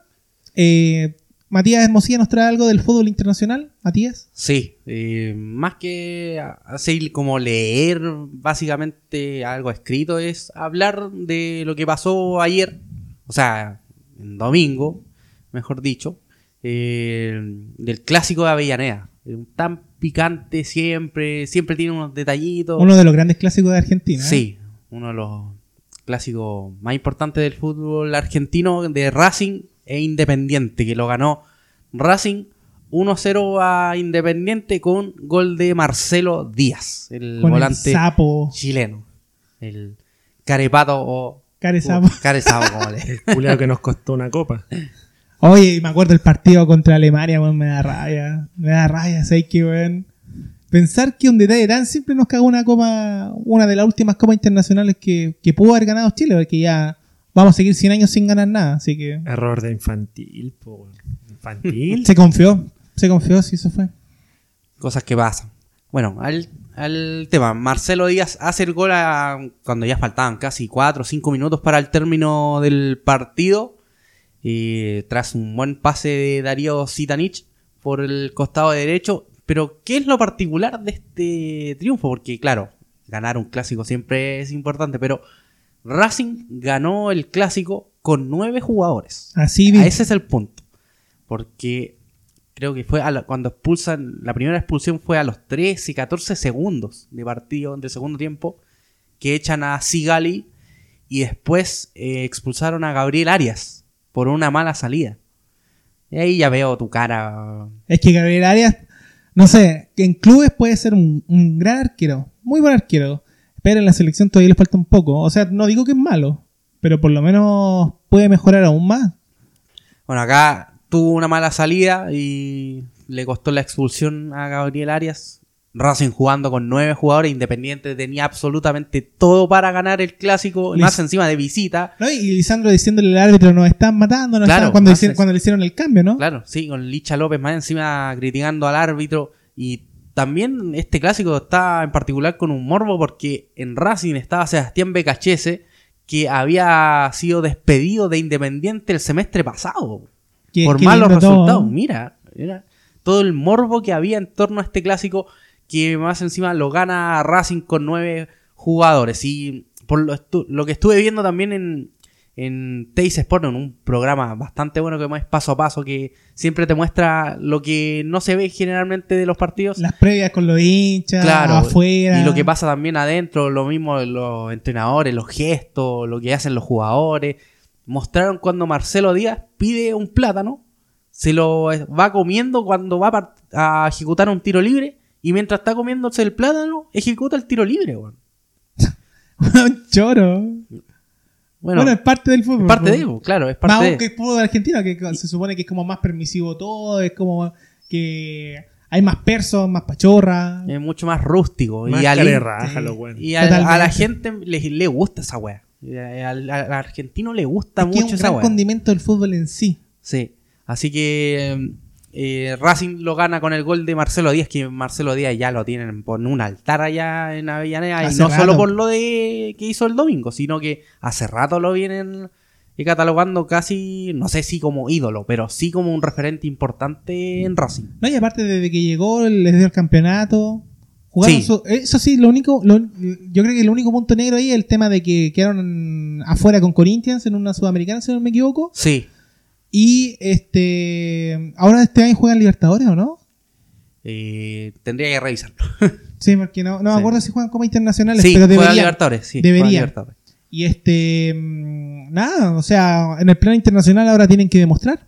Eh, Matías Hermosilla nos trae algo del fútbol internacional. Matías. Sí, eh, más que así como leer básicamente algo escrito es hablar de lo que pasó ayer, o sea, en domingo, mejor dicho, eh, del clásico de Avellaneda. Tan picante siempre, siempre tiene unos detallitos. Uno de los grandes clásicos de Argentina. ¿eh? Sí, uno de los clásicos más importantes del fútbol argentino de Racing e Independiente, que lo ganó Racing 1-0 a Independiente con gol de Marcelo Díaz, el Con el volante sapo. chileno. El carepato o... Care sapo. Caresapo, como le... Culeado que nos costó una copa. Oye, me acuerdo el partido contra Alemania, weón, me da rabia. Me da rabia, sé que, weón. Pensar que un detalle tan simple nos cagó una copa, una de las últimas copas internacionales que, que pudo haber ganado Chile, porque ya vamos a seguir 100 años sin ganar nada, así que Error de infantil, po. Infantil. se confió, se confió, sí, eso fue. Cosas que pasan. Bueno, al, al tema. Marcelo Díaz hace el gol a- cuando ya faltaban casi 4 o 5 minutos para el término del partido. Y tras un buen pase de Darío Sitanich por el costado derecho. Pero, ¿qué es lo particular de este triunfo? Porque, claro, ganar un clásico siempre es importante, pero Racing ganó el clásico con 9 jugadores. Así ese es el punto. Porque creo que fue a la- cuando expulsan, la primera expulsión fue a los 13 y 14 segundos de partido del segundo tiempo, que echan a Sigali y después eh, expulsaron a Gabriel Arias por una mala salida. Y ahí ya veo tu cara. Es que Gabriel Arias, no sé, que en clubes puede ser un, un gran arquero, muy buen arquero, pero en la selección todavía le falta un poco. O sea, no digo que es malo, pero por lo menos puede mejorar aún más. Bueno, acá tuvo una mala salida y le costó la expulsión a Gabriel Arias. Racing jugando con nueve jugadores, Independiente tenía absolutamente todo para ganar el clásico, más encima de visita. ¿No? Y Lisandro diciéndole al árbitro, nos están matando, nos Claro, están-", cuando, hicieron- cuando le hicieron el cambio, ¿no? Claro, sí, con Licha López más encima criticando al árbitro. Y también este clásico está en particular con un morbo porque en Racing estaba Sebastián Becachese, que había sido despedido de Independiente el semestre pasado. Qué- por qué malos todo. resultados. Mira, mira, todo el morbo que había en torno a este clásico que más encima lo gana Racing con nueve jugadores. Y por lo, lo que estuve viendo también en, en Teis Sport, en un programa bastante bueno que es paso a paso, que siempre te muestra lo que no se ve generalmente de los partidos. Las previas con los hinchas, Claro, afuera. y lo que pasa también adentro, lo mismo los entrenadores, los gestos, lo que hacen los jugadores. Mostraron cuando Marcelo Díaz pide un plátano, se lo va comiendo cuando va a ejecutar un tiro libre, y mientras está comiéndose el plátano, ejecuta el tiro libre, weón. [laughs] un choro. Bueno, Bueno, es parte del fútbol. es parte de claro, es Más parte aún de que el fútbol argentino, que se supone que es como más permisivo todo, es como que hay más persos, más pachorra. es mucho más rústico. Más y al, raja, y a la gente le, le gusta esa weá. A- Al, al argentino le gusta Es que es mucho un esa gran condimento del fútbol en sí. Sí, así que eh, Racing lo gana con el gol de Marcelo Díaz, que Marcelo Díaz ya lo tienen por un altar allá en Avellaneda, y no solo por lo de que hizo el domingo, sino que hace rato lo vienen eh, catalogando casi, no sé si como ídolo, pero sí como un referente importante en Racing. No, y aparte desde que llegó, les dio el campeonato. Jugaron Sí. su- eso sí, lo único, lo- yo creo que el único punto negro ahí es el tema de que quedaron afuera con Corinthians en una sudamericana, si no me equivoco. Sí, Y este ahora este año juegan Libertadores, ¿o no? eh, tendría que revisarlo. [laughs] Sí, porque no, no me acuerdo si juegan como internacionales, sí, pero deberían. Libertadores, sí, Debería. juega Libertadores. Y este mm, nada, o sea, en el plano internacional ahora tienen que demostrar.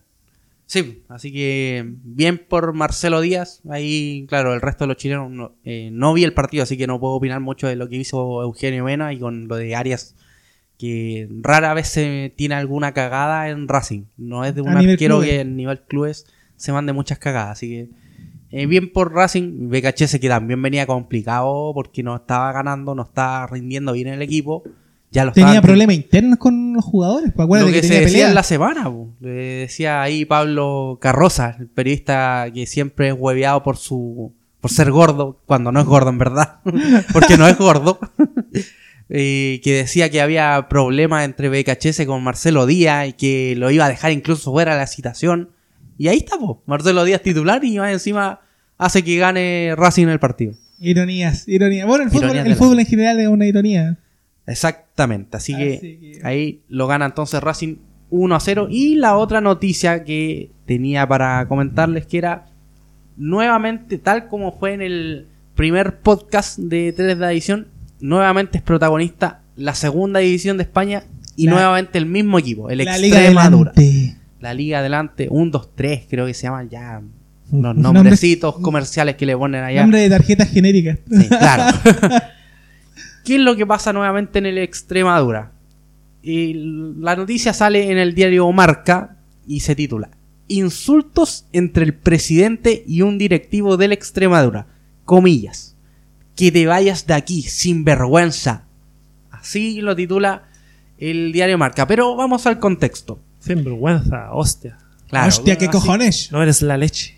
Sí, así que bien por Marcelo Díaz. Ahí, claro, el resto de los chilenos no, eh, no vi el partido, así que no puedo opinar mucho de lo que hizo Eugenio Mena y con lo de Arias, que rara vez se tiene alguna cagada en Racing. No es de un arquero clubes. que en nivel clubes se mande muchas cagadas, así que eh, bien por Racing. BKHS que también venía complicado porque no estaba ganando, no estaba rindiendo bien el equipo. Ya Tenía problemas internos con los jugadores, pues acuérdate lo que, que, se tenía decía en la semana, po. le decía ahí Pablo Carroza, el periodista que siempre es hueveado por su por ser gordo, cuando no es gordo en verdad, [laughs] porque no es gordo, [laughs] eh, que decía que había problemas entre BKHS con Marcelo Díaz y que lo iba a dejar incluso fuera de la citación. Y ahí está, po. Marcelo Díaz titular y más encima hace que gane Racing en el partido. Ironías, ironías. Bueno, el fútbol, el fútbol en general es una ironía. Exactamente, así, Así que, que- ahí lo gana entonces Racing 1 a 0. Y la otra noticia que tenía para comentarles que era nuevamente, tal como fue en el primer podcast de 3 de edición, nuevamente es protagonista la segunda división de España y La- nuevamente el mismo equipo, el la Extremadura. La Liga Adelante, 1, 2, 3, creo que se llaman ya unos nombrecitos comerciales que le ponen allá. Nombre de tarjetas genéricas. Sí, claro. [laughs] ¿Qué es lo que pasa nuevamente en el Extremadura? Y la noticia sale en el diario Marca y se titula Insultos entre el presidente y un directivo del Extremadura. comillas, que te vayas de aquí sin vergüenza. Así lo titula el diario Marca. Pero vamos al contexto. Sin vergüenza, hostia. Claro, Hostia, qué así- cojones. No eres la leche.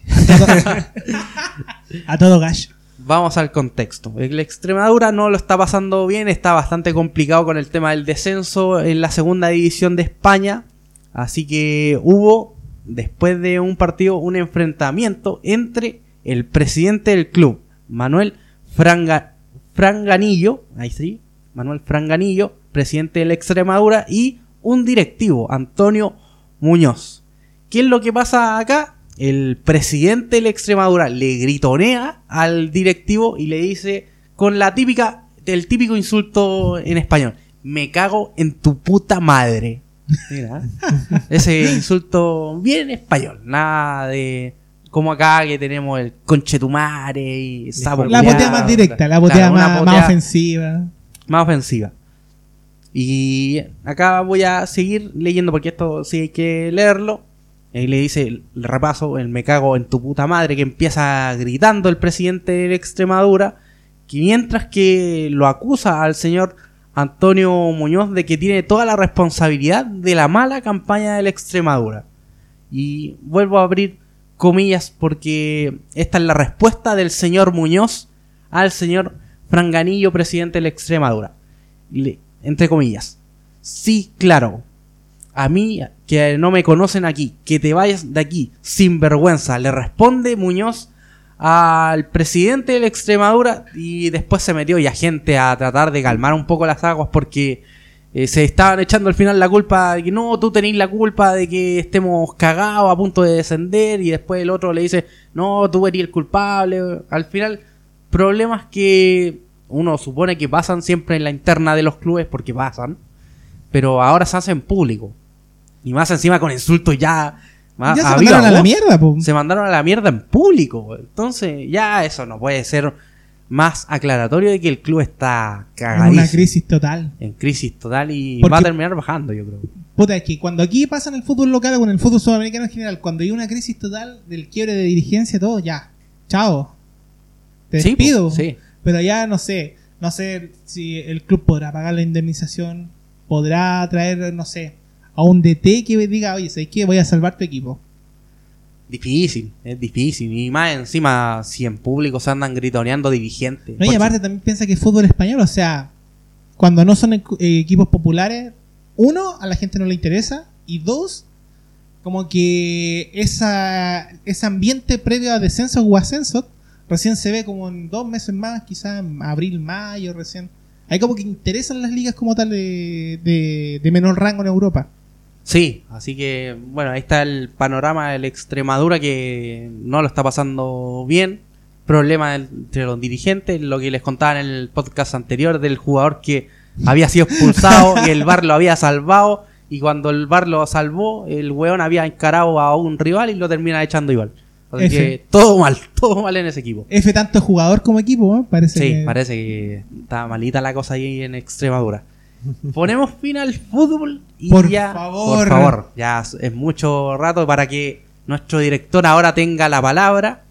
A todo gas. [laughs] Vamos al contexto. El Extremadura no lo está pasando bien, está bastante complicado con el tema del descenso en la segunda división de España. Así que hubo, después de un partido, un enfrentamiento entre el presidente del club, Manuel Franga- Franganillo, ahí sí, Manuel Franganillo, presidente del Extremadura, y un directivo, Antonio Muñoz. ¿Qué es lo que pasa acá? El presidente del Extremadura le gritonea al directivo y le dice con la típica, el típico insulto en español. Me cago en tu puta madre. Mira, [laughs] ese insulto bien español, nada de como acá que tenemos el conchetumare y sapo La botea más directa, la botea Claro, una más, botea más ofensiva. más ofensiva. Y acá voy a seguir leyendo porque esto sí hay que leerlo. Y le dice el repaso, el me cago en tu puta madre, que empieza gritando el presidente de Extremadura. Que mientras que lo acusa al señor Antonio Muñoz de que tiene toda la responsabilidad de la mala campaña del Extremadura. Y vuelvo a abrir comillas porque esta es la respuesta del señor Muñoz al señor Franganillo, presidente del Extremadura. Le- entre comillas. Sí, claro. A mí, que no me conocen aquí, que te vayas de aquí sin vergüenza, le responde Muñoz al presidente del Extremadura y después se metió ya gente a tratar de calmar un poco las aguas porque eh, se estaban echando al final la culpa de que no, tú tenés la culpa de que estemos cagados a punto de descender y después el otro le dice, no, tú eres el culpable. Al final, problemas que uno supone que pasan siempre en la interna de los clubes porque pasan, pero ahora se hacen público. Y más encima con insultos ya... más Ya se mandaron a la mierda, po. Se mandaron a la mierda en público. Entonces, ya eso no puede ser más aclaratorio de que el club está En cagadísimo. una crisis total. En crisis total y Porque- va a terminar bajando, yo creo. Puta, es que cuando aquí pasa en el fútbol local o en el fútbol sudamericano en general, cuando hay una crisis total del quiebre de dirigencia, todo, ya. Chao. Te Sí, despido. sí. Pero ya no sé. No sé si el club podrá pagar la indemnización. Podrá traer, no sé, a un DT que diga, oye, ¿sabes qué? Voy a salvar tu equipo. Difícil, es difícil. Y más encima, si en público se andan gritoneando dirigentes. No, y aparte también piensa que es fútbol español, o sea, cuando no son eh, equipos populares, uno, a la gente no le interesa, y dos, como que esa, ese ambiente previo a descenso o ascenso recién se ve como en dos meses más, quizás en abril, mayo, recién. Hay como que interesan las ligas como tal de, de, de menor rango en Europa. Sí, así que bueno, ahí está el panorama del Extremadura que no lo está pasando bien. Problema entre los dirigentes, lo que les contaba en el podcast anterior del jugador que había sido expulsado [laughs] y el VAR lo había salvado. Y cuando el VAR lo salvó, el weón había encarado a un rival y lo termina echando igual. Así F. que todo mal, [laughs] todo mal en ese equipo. F tanto jugador como equipo, ¿eh? parece Sí, que- parece que está malita la cosa ahí en Extremadura. Ponemos fin al fútbol y Por ya. favor. Por favor, ya es mucho rato para que nuestro director ahora tenga la palabra.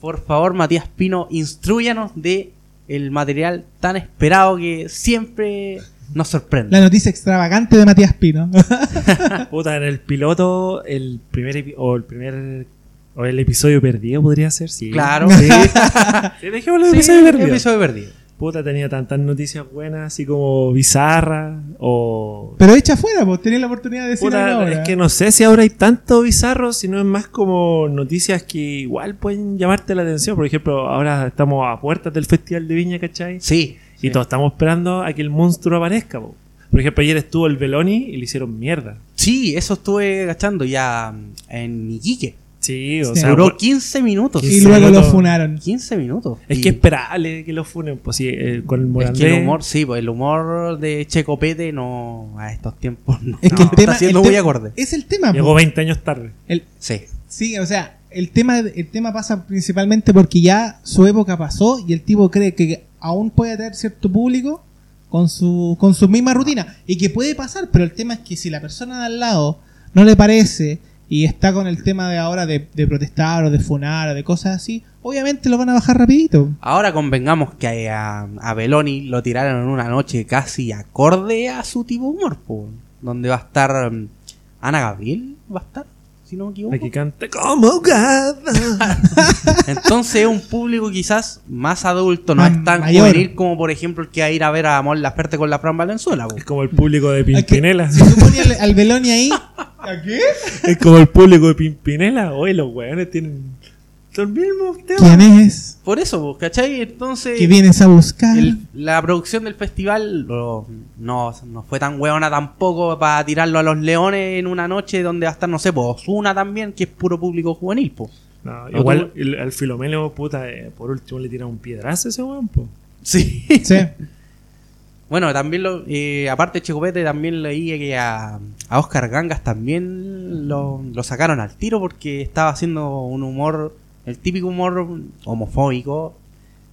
Por favor, Matías Pino, instruyanos de el material tan esperado que siempre nos sorprende. La noticia extravagante de Matías Pino. [laughs] Puta, en el piloto, el primer epi- o el primer o el episodio perdido podría ser, sí. Claro, Sí. sí. [laughs] Sí, dejémoslo en Sí, episodio perdido. episodio perdido. Puta, tenía tantas noticias buenas, así como bizarra o Pero echa fuera, pues tenés la oportunidad de decirlo Puta, ahora. es que no sé si ahora hay tanto bizarro, sino es más como noticias que igual pueden llamarte la atención. Por ejemplo, ahora estamos a puertas del Festival de Viña, ¿cachai? Sí. Y sí. todos estamos esperando a que el monstruo aparezca. po. Por ejemplo, ayer estuvo el Beloni y le hicieron mierda. Sí, eso estuve gastando ya en Iquique. Sí, o Sí. sea, Duró por- 15 minutos. y 15 luego lo funaron. 15 minutos. es Y- que esperable que lo funen, pues sí, eh, con el Es Morandé. que el humor, sí, pues el humor de Checopete no, a estos tiempos no, Es que el no tema, está siendo el muy acorde. Es el tema. Llegó po. 20 años tarde. El- Sí, sí, o sea, el tema, el tema pasa principalmente porque ya su época pasó y el tipo cree que aún puede tener cierto público con su, con su misma rutina. Y que puede pasar, pero el tema es que si la persona de al lado no le parece y está con el tema de ahora de, protestar o de funar o de cosas así, obviamente lo van a bajar rapidito. Ahora convengamos que a, a Beloni lo tiraron en una noche casi acorde a su tipo humor, po, donde va a estar mm, Ana Gabriel, va a estar, si no me equivoco. Aquí cante como gata. [laughs] Entonces es un público quizás más adulto, no es tan mayor. juvenil como por ejemplo el que va a ir a ver a Amor Laferte con la Fran Valenzuela. po. Es como el público de Es que, Pimpinela. si tú ponías al, al Beloni ahí. [laughs] ¿A qué? Es como el público de Pimpinela. Oye, los weones tienen los mismos temas. ¿Quién es? Por eso, ¿cachai? Entonces ¿Qué vienes a buscar? el- la producción del festival lo- no, no fue tan hueona tampoco para tirarlo a los leones en una noche donde va a estar, no sé, pues Osuna también, que es puro público juvenil, pues. No, igual el- al Filomeno, puta, eh, por último le tiran un piedrazo a ese weón, po. Sí. Sí. [laughs] Bueno, también lo, eh, aparte de Checopete, también leí que a, a Oscar Gangas también lo, lo sacaron al tiro porque estaba haciendo un humor, el típico humor homofóbico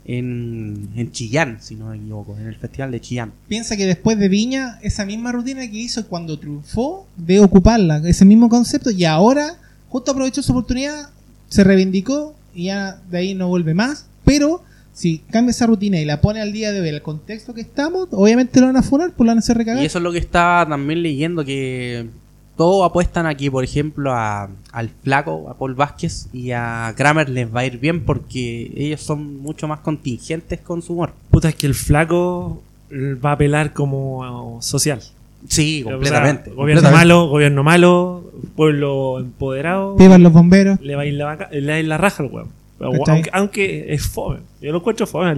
en, en Chillán, si no me equivoco, en el festival de Chillán. Piensa que después de Viña, esa misma rutina que hizo cuando triunfó, de ocuparla, ese mismo concepto, y ahora justo aprovechó su oportunidad, se reivindicó y ya de ahí no vuelve más. Pero si cambia esa rutina y la pone al día de hoy, al contexto que estamos, obviamente lo van a funar, pues lo van a hacer recagar. Y eso es lo que estaba también leyendo, que todos apuestan aquí, por ejemplo, a, al Flaco, a Paul Vázquez y a Kramer les va a ir bien porque ellos son mucho más contingentes con su humor. Puta, es que el flaco va a apelar como social. Sí, O sea, completamente. gobierno completamente. malo, gobierno malo, pueblo empoderado. Vivan los bomberos. Le va a ir la, vaca- le va a ir la raja al ¿Cachai? Aunque, aunque es fome. Yo lo encuentro fome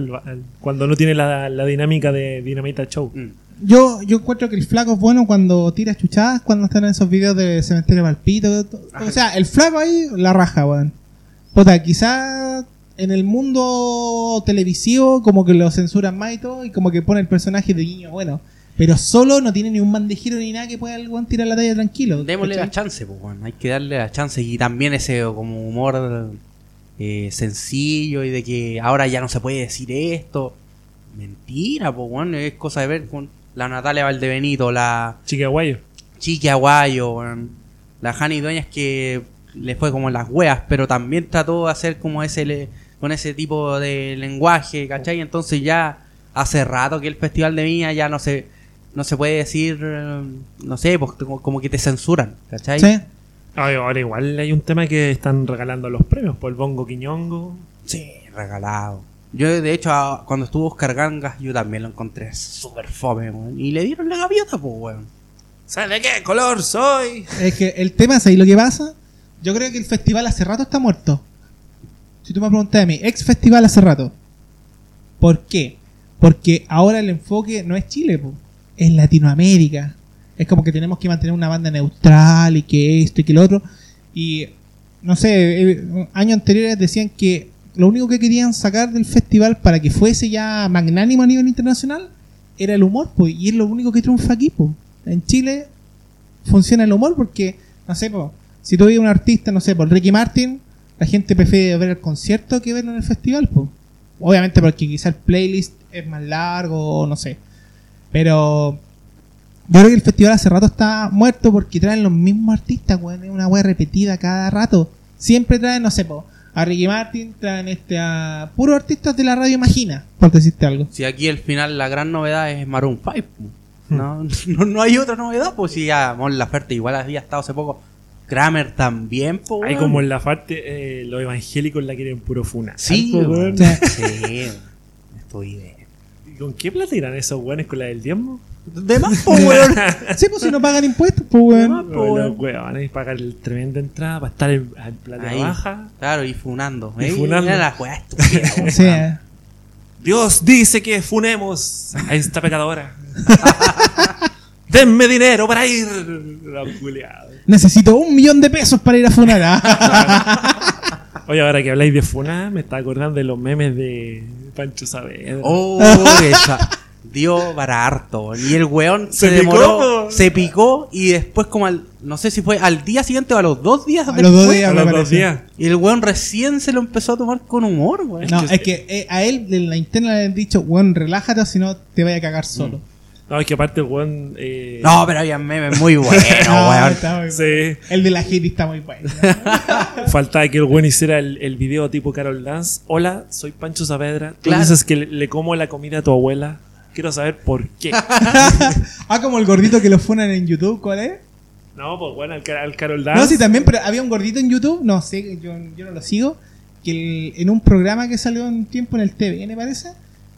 cuando no tiene la, la dinámica de Dinamita Show. Mm. Yo, yo encuentro que el flaco es bueno cuando tira chuchadas, cuando están en esos videos de Cementerio Palpito. O sea, el flaco ahí la raja, weón. Puta, quizá en el mundo televisivo como que lo censuran más y todo, y como que pone el personaje de niño bueno. Pero solo no tiene ni un bandejero ni nada que pueda el weón tirar la talla tranquilo. Démosle ¿cachai? la chance, pues, bueno, hay que darle la chance y también ese como humor eh, sencillo y de que ahora ya no se puede decir esto. Mentira, pues, bueno, es cosa de ver con la Natalia Valdebenito, la Chiquiaguayo. Chiqui Aguayo, weón. la Jani Dueñas que le fue como las weas, pero también trató de hacer como ese le- con ese tipo de lenguaje, ¿cachai? Entonces ya hace rato que el Festival de Viña ya no se no se puede decir, no sé, pues como, como que te censuran, ¿cachai? Sí. Ay, ahora igual hay un tema que están regalando los premios por el Bongo Quiñongo. Sí, regalado. Yo, de hecho, cuando estuvo Oscar Gangas, yo también lo encontré súper fome, weón. Y le dieron la gaviota, pues, weón. ¿Sabes de qué color soy? Es que el tema es ahí lo que pasa. Yo creo que el festival hace rato está muerto. Si tú me preguntas a mí, ex festival hace rato. ¿Por qué? Porque ahora el enfoque no es Chile, po, es Latinoamérica. Es como que tenemos que mantener una banda neutral y que esto y que lo otro. Y no sé, eh, años anteriores decían que lo único que querían sacar del festival para que fuese ya magnánimo a nivel internacional era el humor, pues, y es lo único que triunfa aquí, pues. En Chile funciona el humor porque, no sé, po, si tú ves un artista, no sé, por Ricky Martin, la gente prefiere ver el concierto que verlo en el festival, po. Obviamente porque quizá el playlist es más largo, no sé. Pero yo creo que el festival hace rato está muerto porque traen los mismos artistas, weón. Es una weá repetida cada rato. Siempre traen, no sé, po, a Ricky Martin, traen este a puros artistas de la radio Imagina, por decirte algo. Si aquí al final la gran novedad es Maroon 5, no, [laughs] no, no hay otra novedad, pues si ya Mon Laferte igual había estado hace poco. Kramer también, pues. Hay como en la parte, eh, los evangélicos la quieren puro funa. Sí. Sí, [laughs] estoy de. ¿Y ¿Con qué plata irán esos weones con la del diezmo? De más, pues, weón. [laughs] Sí, pues si no pagan impuestos, pues weón. Ah, po, weón. Los weones van a pagar el tremenda entrada para estar en, en plata Ahí. baja. Claro, y funando. Y funando. Mira la weá estúpida, [laughs] weón. Sí, eh. Dios dice que funemos a esta pecadora. [laughs] Denme dinero para ir. Necesito un millón de pesos para ir a funar. ah. Oye, ahora que habláis de funar, me está acordando de los memes de Pancho Saavedra. Oh, [laughs] esa. Dio para harto. Y el weón se, Se picó, demoró, se picó y después como al, no sé si fue al día siguiente o a los dos días A después. los dos días. a los dos días. Y el weón recién se lo empezó a tomar con humor, weón. No, que- es que eh, a él en la interna le han dicho, weón, relájate si no te vaya a cagar solo. No, es que aparte el weón. Eh, No, pero había memes muy [laughs] buenos, No, weón. está muy Sí. bueno. El de la hit está muy bueno. [laughs] Faltaba que el weón hiciera el, el video tipo Carol Dance. Hola, soy Pancho Saavedra. Tú Claro. dices que le, le como la comida a tu abuela. Quiero saber por qué. [laughs] ah, como el gordito que lo funan en YouTube, ¿cuál es? no, pues bueno, al, Car- al Carol Dance. No, sí, también, pero había un gordito en YouTube, no sé, yo, yo no lo sigo, que el- en un programa que salió un tiempo en el TVN, parece,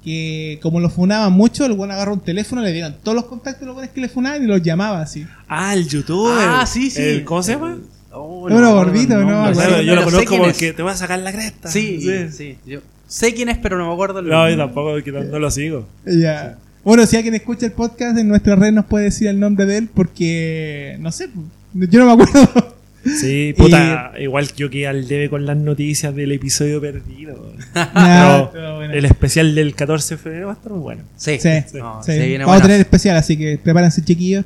que como lo funaban mucho, el buen agarró un teléfono, le dieron todos los contactos de los buenos que le funaban y los llamaba así. Ah, el youtuber. Ah, sí, sí. El- ¿Cómo se llama? Oh, gordito, ¿no? Claro, Sí, yo lo conozco porque te va a sacar la cresta. Sí, sí, Yo sé quién es, pero no me acuerdo el No, nombre. yo tampoco, no lo sigo. Ya. Bueno, si alguien escucha el podcast en nuestra red nos puede decir el nombre de él porque, no sé, yo no me acuerdo. Sí, puta, igual que yo que al debe con las noticias del episodio perdido. Nah, [laughs] Pero pero bueno. el especial del 14 de febrero va a estar muy bueno. Sí, Sí, No, sí. se viene Vamos a tener especial, así que prepárense chiquillos.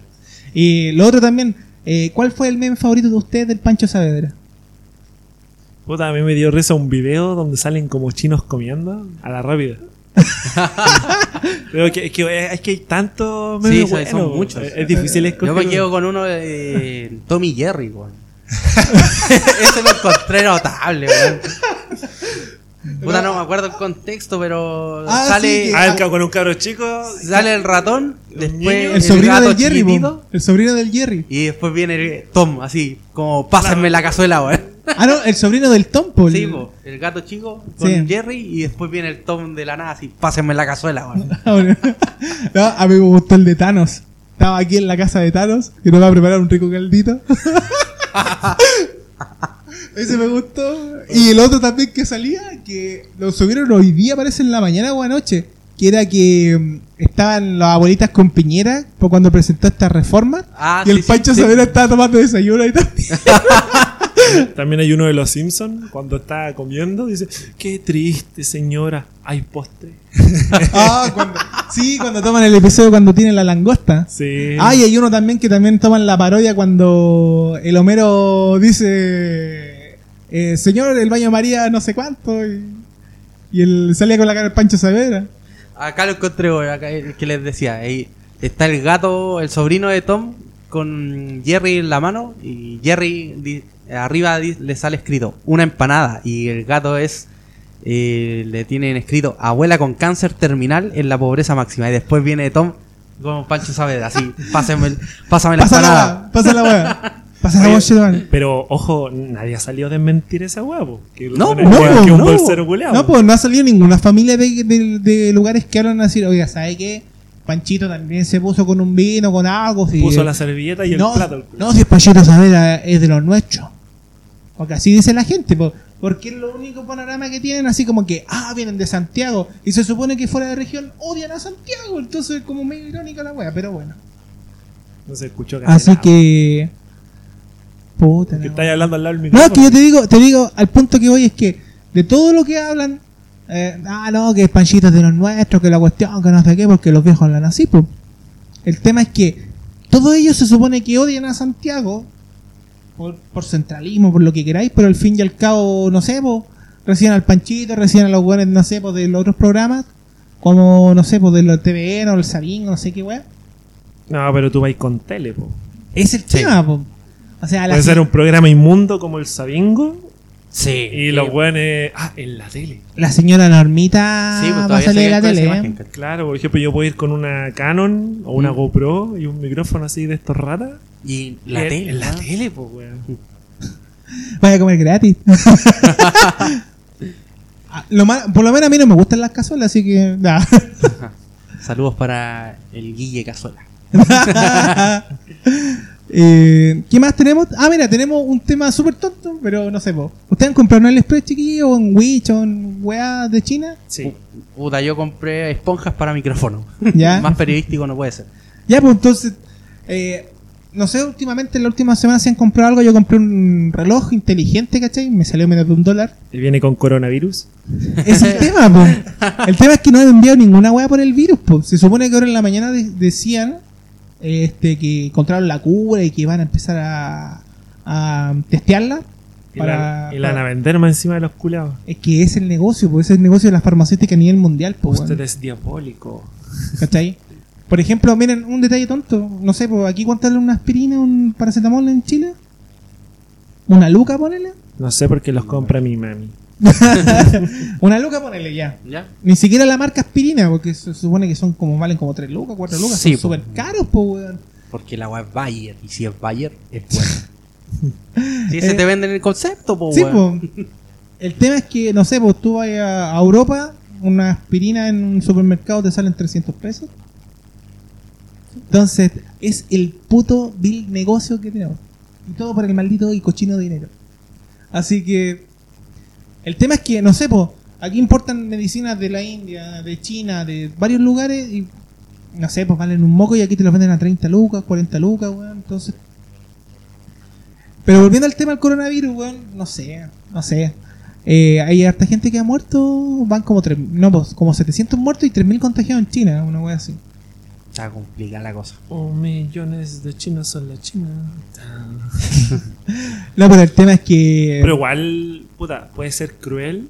Y lo otro también, eh, ¿cuál fue el meme favorito de ustedes del Pancho Saavedra? Puta, a mí me dio risa un video donde salen como chinos comiendo a la rápida. [laughs] Pero que, es que, es que hay tantos Sí, memes buenos, son muchos. Es, es difícil escoger. Yo me quedo con uno de Tommy Jerry, weón. [laughs] Ese lo encontré notable, weón. Puta, no me acuerdo el contexto, pero Ah, sale, sí, que- Ah, el ca- con un cabro chico. sale el ratón, después. El sobrino gato del Jerry, chiquitito, po. el sobrino del Jerry. y después viene Tom, así, como pásenme la cazuela, weón. Ah, no, el sobrino del Tom, po, el- Sí, po, el gato chico con Sí. Jerry y después viene el Tom de la nada, así, pásenme la cazuela, weón. [laughs] No, a mí me gustó el de Thanos. Estaba aquí en la casa de Thanos y nos va a preparar un rico caldito. [laughs] [laughs] Ese me gustó. Y el otro también que salía, que lo subieron hoy día, parece en la mañana o anoche. Que era que mm, estaban las abuelitas con Piñera por cuando presentó esta reforma. Ah, y el sí, sí, Pancho sí. Estaba tomando desayuno ahí también. [laughs] [laughs] También hay uno de los Simpsons cuando está comiendo. Dice: Qué triste, señora. Hay postre. [laughs] ah, cuando, sí, cuando toman el episodio cuando tienen la langosta. Sí. Ah, y hay uno también que también toman la parodia cuando el Homero dice, eh, señor, el baño María no sé cuánto, y, y él salía con la cara del Pancho Saavedra. Acá lo encontré, acá el que les decía. ahí está el gato, el sobrino de Tom, con Jerry en la mano. Y Jerry, di- arriba di- le sale escrito una empanada. Y el gato es. eh, le tienen escrito abuela con cáncer terminal en la pobreza máxima. Y después viene Tom con Pancho Saavedra, así. Pásenme, el- pásame la empanada. la, pasa la Oye, Pero ojo, nadie ha salido a desmentir ese huevo. Que No, que- No, que, po, que un no, no, pues no ha salido ninguna familia de, de- de lugares que hablan así. Oiga, ¿sabe qué? Panchito también se puso con un vino, con algo. si- Puso la servilleta y el no, plato. no, si el Panchito Saavedra es de los nuestros. Porque así dice la gente, po, porque es lo único panorama que tienen, así como que, ah, vienen de Santiago, y se supone que fuera de región odian a Santiago, entonces como medio irónica la wea, pero bueno. No se escuchó casi Así que... Puta. Que estáis hablando al lado del No, micrófono. es que yo te digo, te digo, al punto que voy es que de todo lo que hablan, eh, ah, no, que Panchito es de los nuestros, que la cuestión, que no sé qué, porque los viejos hablan así, pues. El tema es que todos ellos se supone que odian a Santiago por, por centralismo, por lo que queráis, pero al fin y al cabo, no sé, pues, reciben al Panchito, reciben a los buenos, no sé, pues, de los otros programas, como, no sé, pues, de los TVN o el Sabín, o no sé qué weá. No, pero tú vais con tele, po. Es el Sí. tema, pues. O sea, la Puede ser un programa inmundo como el Sabingo Sí. y los buenos. Ah, en la tele. la señora Normita Sí, pues va a todavía salir en la tele, ¿eh? Claro, por ejemplo, yo puedo ir con una Canon o una Mm. GoPro y un micrófono así de estos ratas. Y la en, tele. En la ¿no? tele, pues, weón. [laughs] Vaya a comer gratis. [laughs] Ah, lo mal- por lo menos a mí no me gustan las cazuelas, así que. [laughs] nah. Saludos para el Guille Cazuela. Eh, ¿Qué más tenemos? Ah, mira, tenemos un tema súper tonto, pero no sé, po. ¿Ustedes han comprado en AliExpress, chiquillo, o en Witch, o en weá de China? Sí. Puta, yo compré esponjas para micrófono. Ya. [laughs] Más periodístico no puede ser. Ya, pues entonces. eh, no sé, últimamente, en la última semana, si han comprado algo. Yo compré un reloj inteligente, ¿cachai? Me salió menos de un dólar. Él viene con coronavirus. Es el tema, po. El tema es que no han enviado ninguna weá por el virus, po. Se supone que ahora en la mañana de- decían este, que encontraron la cura y que van a empezar a, a testearla. Y, Para, la, y la van a vender más encima de los culeados. Es que es el negocio, pues es el negocio de las farmacéuticas a nivel mundial, pues, Usted es diabólico. ¿cachai? Por ejemplo, miren, un detalle tonto. No sé, pues aquí cuánto una aspirina, un paracetamol en Chile. ¿Una luca, ponele? No sé por qué los compra mi mami. [laughs] Una luca, ponele ya. ¿Ya? Ni siquiera la marca aspirina, porque se supone que son como valen como 3 lucas, 4 lucas. Sí, son po. súper caros, pues, weón. Porque la weá es Bayer. Y si es Bayer, es bueno. [laughs] Si se te venden el concepto, po, Sí, weón. El tema es que, no sé, pues tú vas a, a Europa, una aspirina en un supermercado te salen 300 pesos. Entonces, es el puto vil negocio que tenemos. Y todo por el maldito y cochino dinero. Así que, el tema es que, no sé, pues, aquí importan medicinas de la India, de China, de varios lugares y, no sé, pues valen un moco y aquí te los venden a 30 lucas, 40 lucas, weón. Entonces, pero volviendo al tema del coronavirus, weón, no sé, no sé. Eh, hay harta gente que ha muerto, van como tres, no, pues, como 700 muertos y 3.000 contagiados en China, una wea así. Está complicada la cosa. Oh, millones de chinos son la China. [laughs] No, pero el tema es que... Pero igual, puta, puede ser cruel,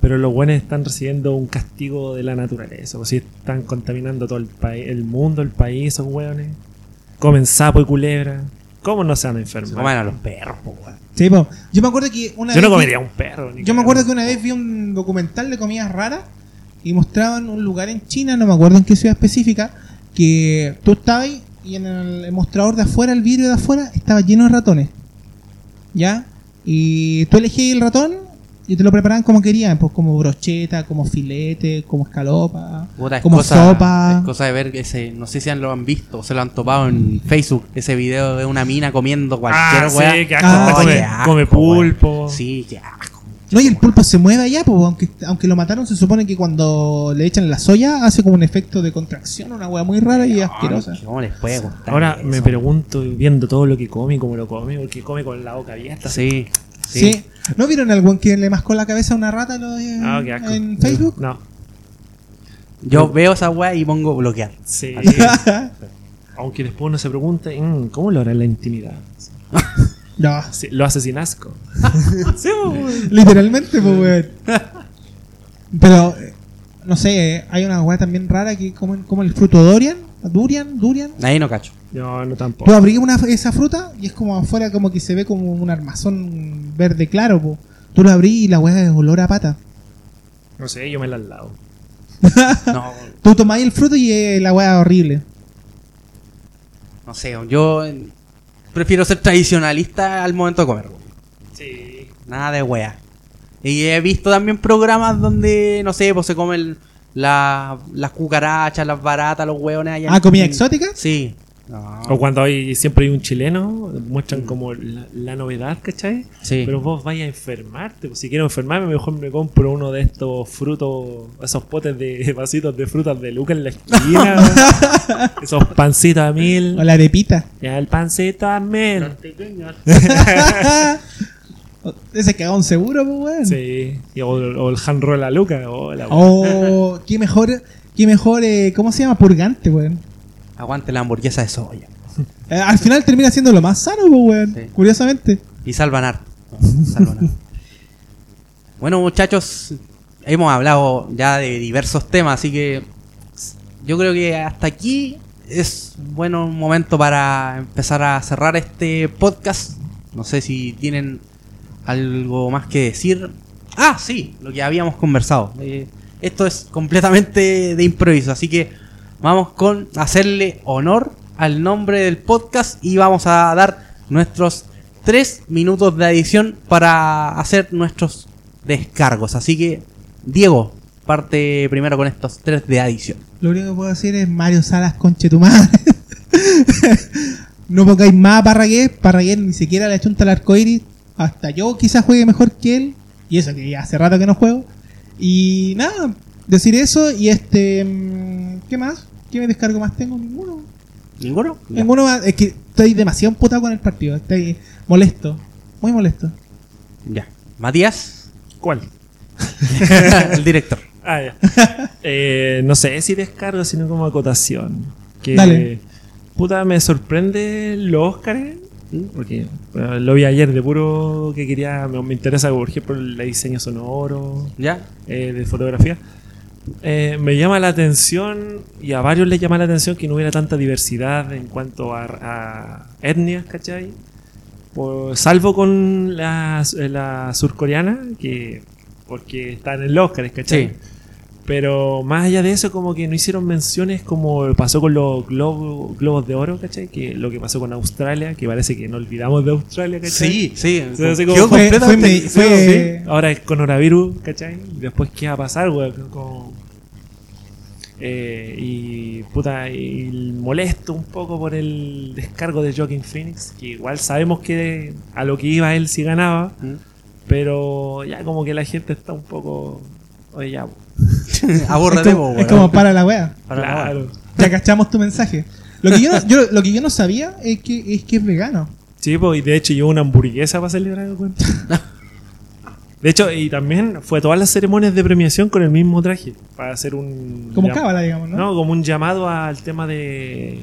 pero los buenos están recibiendo un castigo de la naturaleza. O si están contaminando todo el país, el mundo, el país, esos hueones. Comen sapo y culebra. ¿Cómo no se van a Se comen enfermar? a los perros, po, weón. Sí, po. yo me acuerdo que una Yo no vez vi- comería un perro. ni Yo me acuerdo que una vez vi un documental de comidas raras y mostraban un lugar en China, no me acuerdo en qué ciudad específica, que tú estabas ahí y en el mostrador de afuera, el vidrio de afuera, estaba lleno de ratones. ¿Ya? Y tú elegías el ratón y te lo preparaban como querían, pues como brocheta, como filete, como escalopa, Puta, es como cosa, sopa. Es cosa de ver ese, no sé si lo han visto o se lo han topado en Facebook, ese video de una mina comiendo cualquier Ah, weá. sí, que asco, Ah, come, qué asco, come weón. pulpo. Sí, qué asco. No, y el pulpo se mueve allá, pues, aunque, aunque lo mataron, se supone que cuando le echan la soya hace como un efecto de contracción, una hueá muy rara y asquerosa. ¿Cómo les puede gustar? Ahora eso? me pregunto, viendo todo lo que come y cómo lo come, porque come con la boca abierta. Sí, Sí. sí. ¿No vieron algún que le mascó la cabeza a una rata lo- en, Ah, qué asco. en Facebook? No. Yo veo esa weá y pongo bloquear. Sí. [laughs] Aunque después uno se pregunte, "Mm, ¿cómo lo hará en la intimidad? [laughs] no, Sí, lo hace sin asco. [laughs] sí, pues, literalmente, pues, weón. [laughs] Pero, no sé, hay una weá también rara que comen como el fruto Dorian, Durian, Durian. Ahí no cacho. No, no Tú tampoco. abrís una, esa fruta y es como afuera como que se ve como un armazón verde claro, po. Tú lo abrís y la weá es olor a pata. No sé, yo me la al lado. [laughs] No, Tú tomás el fruto y eh, la weá es horrible. no sé, yo prefiero ser tradicionalista al momento de comer. Sí. Nada de wea. Y he visto también programas donde, no sé, pues se comen la- las cucarachas, las baratas, los hueones allá. Ah, ¿comida en- exótica? Sí. No. O cuando hay siempre hay un chileno, muestran como la, la novedad, ¿cachai? Sí. Pero vos vais a enfermarte. Pues si quiero enfermarme, mejor me compro uno de estos frutos, esos potes de [laughs] vasitos de frutas de Luca en la esquina. [laughs] esos pancitos a mil. O la arepita. Ya el pancito a mil. [laughs] Ese cagón seguro, pues, weón. Sí. Y o, o el hand roll a Luca. Oh, la Oh, qué mejor, qué mejor, eh, ¿cómo se llama? Purgante, weón. Aguante la hamburguesa de soya. [laughs] Eh, al final termina siendo lo más sano, weón. Sí. Curiosamente. Y salvan harto. [laughs] Salvan harto. bueno, muchachos, hemos hablado ya de diversos temas, así que yo creo que hasta aquí es bueno un momento para empezar a cerrar este podcast. No sé si tienen algo más que decir. Ah, sí, lo que habíamos conversado. Eh, esto es completamente de improviso, así que vamos con hacerle honor al nombre del podcast y vamos a dar nuestros tres minutos de adición para hacer nuestros descargos. Así que, Diego, parte primero con estos tres de adición. Lo único que puedo decir es Mario Salas, conche tu madre. [laughs] no pongáis más a Parragués. Parragués ni siquiera le chunta el arcoiris. Hasta yo quizás juegue mejor que él. Y eso que hace rato que no juego. Y nada, decir eso. Y este. mm, ¿Qué más? ¿Qué me descargo más tengo? Ninguno. ¿Ninguno? Ya. Ninguno más. Es que estoy demasiado emputado con el partido. Estoy molesto. Muy molesto. Ya. Matías, ¿Cuál? [laughs] el director. Ah, ya. Eh, no sé si descargo, sino como acotación. Que, Dale. Puta, me sorprende los Óscares. Porque bueno, lo vi ayer de puro que quería. Me, me interesa, por ejemplo, el diseño sonoro, ¿Ya? eh, de fotografía. Eh, me llama la atención y a varios les llama la atención que no hubiera tanta diversidad en cuanto a, a etnias, ¿cachai? Por- salvo con la, la surcoreana, que porque está en el Oscar, ¿cachai? Pero más allá de eso, como que no hicieron menciones como pasó con los globo- globos de oro, ¿cachai? Que lo que pasó con Australia, que parece que no olvidamos de Australia, ¿cachai? Sí, sí. Así como fue- fue fue- sí. Ahora es coronavirus, ¿cachai? Después, ¿qué va a pasar, güey? Como- Eh, y puta, y molesto un poco por el descargo de Joaquin Phoenix, que igual sabemos que a lo que iba él sí ganaba, Mm. pero ya como que la gente está un poco. Oye, ya, [laughs] Abórrate, es como, es como para la wea. Para la claro. Ya cachamos tu mensaje. Lo que yo no, yo- lo que yo no sabía es que es que es vegano. Sí, pues, y de hecho llevó una hamburguesa para celebrar el cuento. [laughs] De hecho, y también fue a todas las ceremonias de premiación con el mismo traje, para hacer un... Como llam- cábala, digamos, ¿no? No, como un llamado al tema de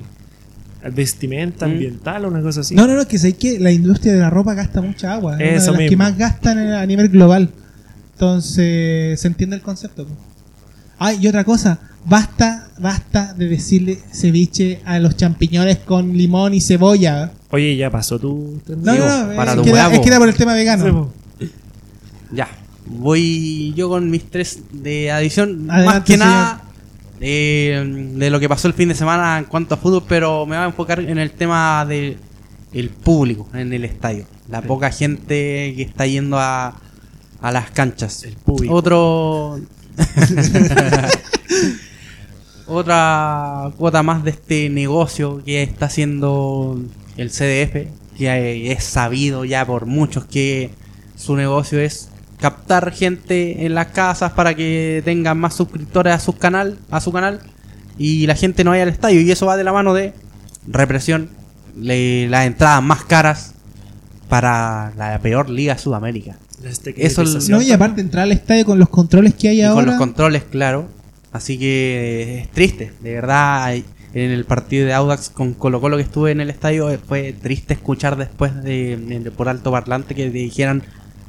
al vestimenta Mm. ambiental o una cosa así. No, no, no, que sé que la industria de la ropa gasta mucha agua. Es una Eso de las que más gastan a nivel global. Entonces, se entiende el concepto. Ah, y otra cosa, basta, basta de decirle ceviche a los champiñones con limón y cebolla. Oye, ya pasó tu... No, no, no, para es, tu que era, huevo. es que era por el tema vegano. Ya. Voy yo con mis tres de adición. Más Adelante, que señor. nada eh, de lo que pasó el fin de semana en cuanto a fútbol, pero me voy a enfocar en el tema del el público en el estadio. La Sí. poca gente que está yendo a, a las canchas. El público. Otro. [laughs] Otra cuota más de este negocio que está haciendo el CDF, que es sabido ya por muchos que su negocio es captar gente en las casas para que tengan más suscriptores a su canal, a su canal y la gente no vaya al estadio y eso va de la mano de represión, le- las entradas más caras para la peor liga de Sudamérica. Este Eso No, y aparte entrar al estadio con los controles que hay y con ahora. los controles, claro. Así que es triste, de verdad. En el partido de Audax con Colo Colo que estuve en el estadio eh, fue triste escuchar después de, de- por alto parlante que dijeran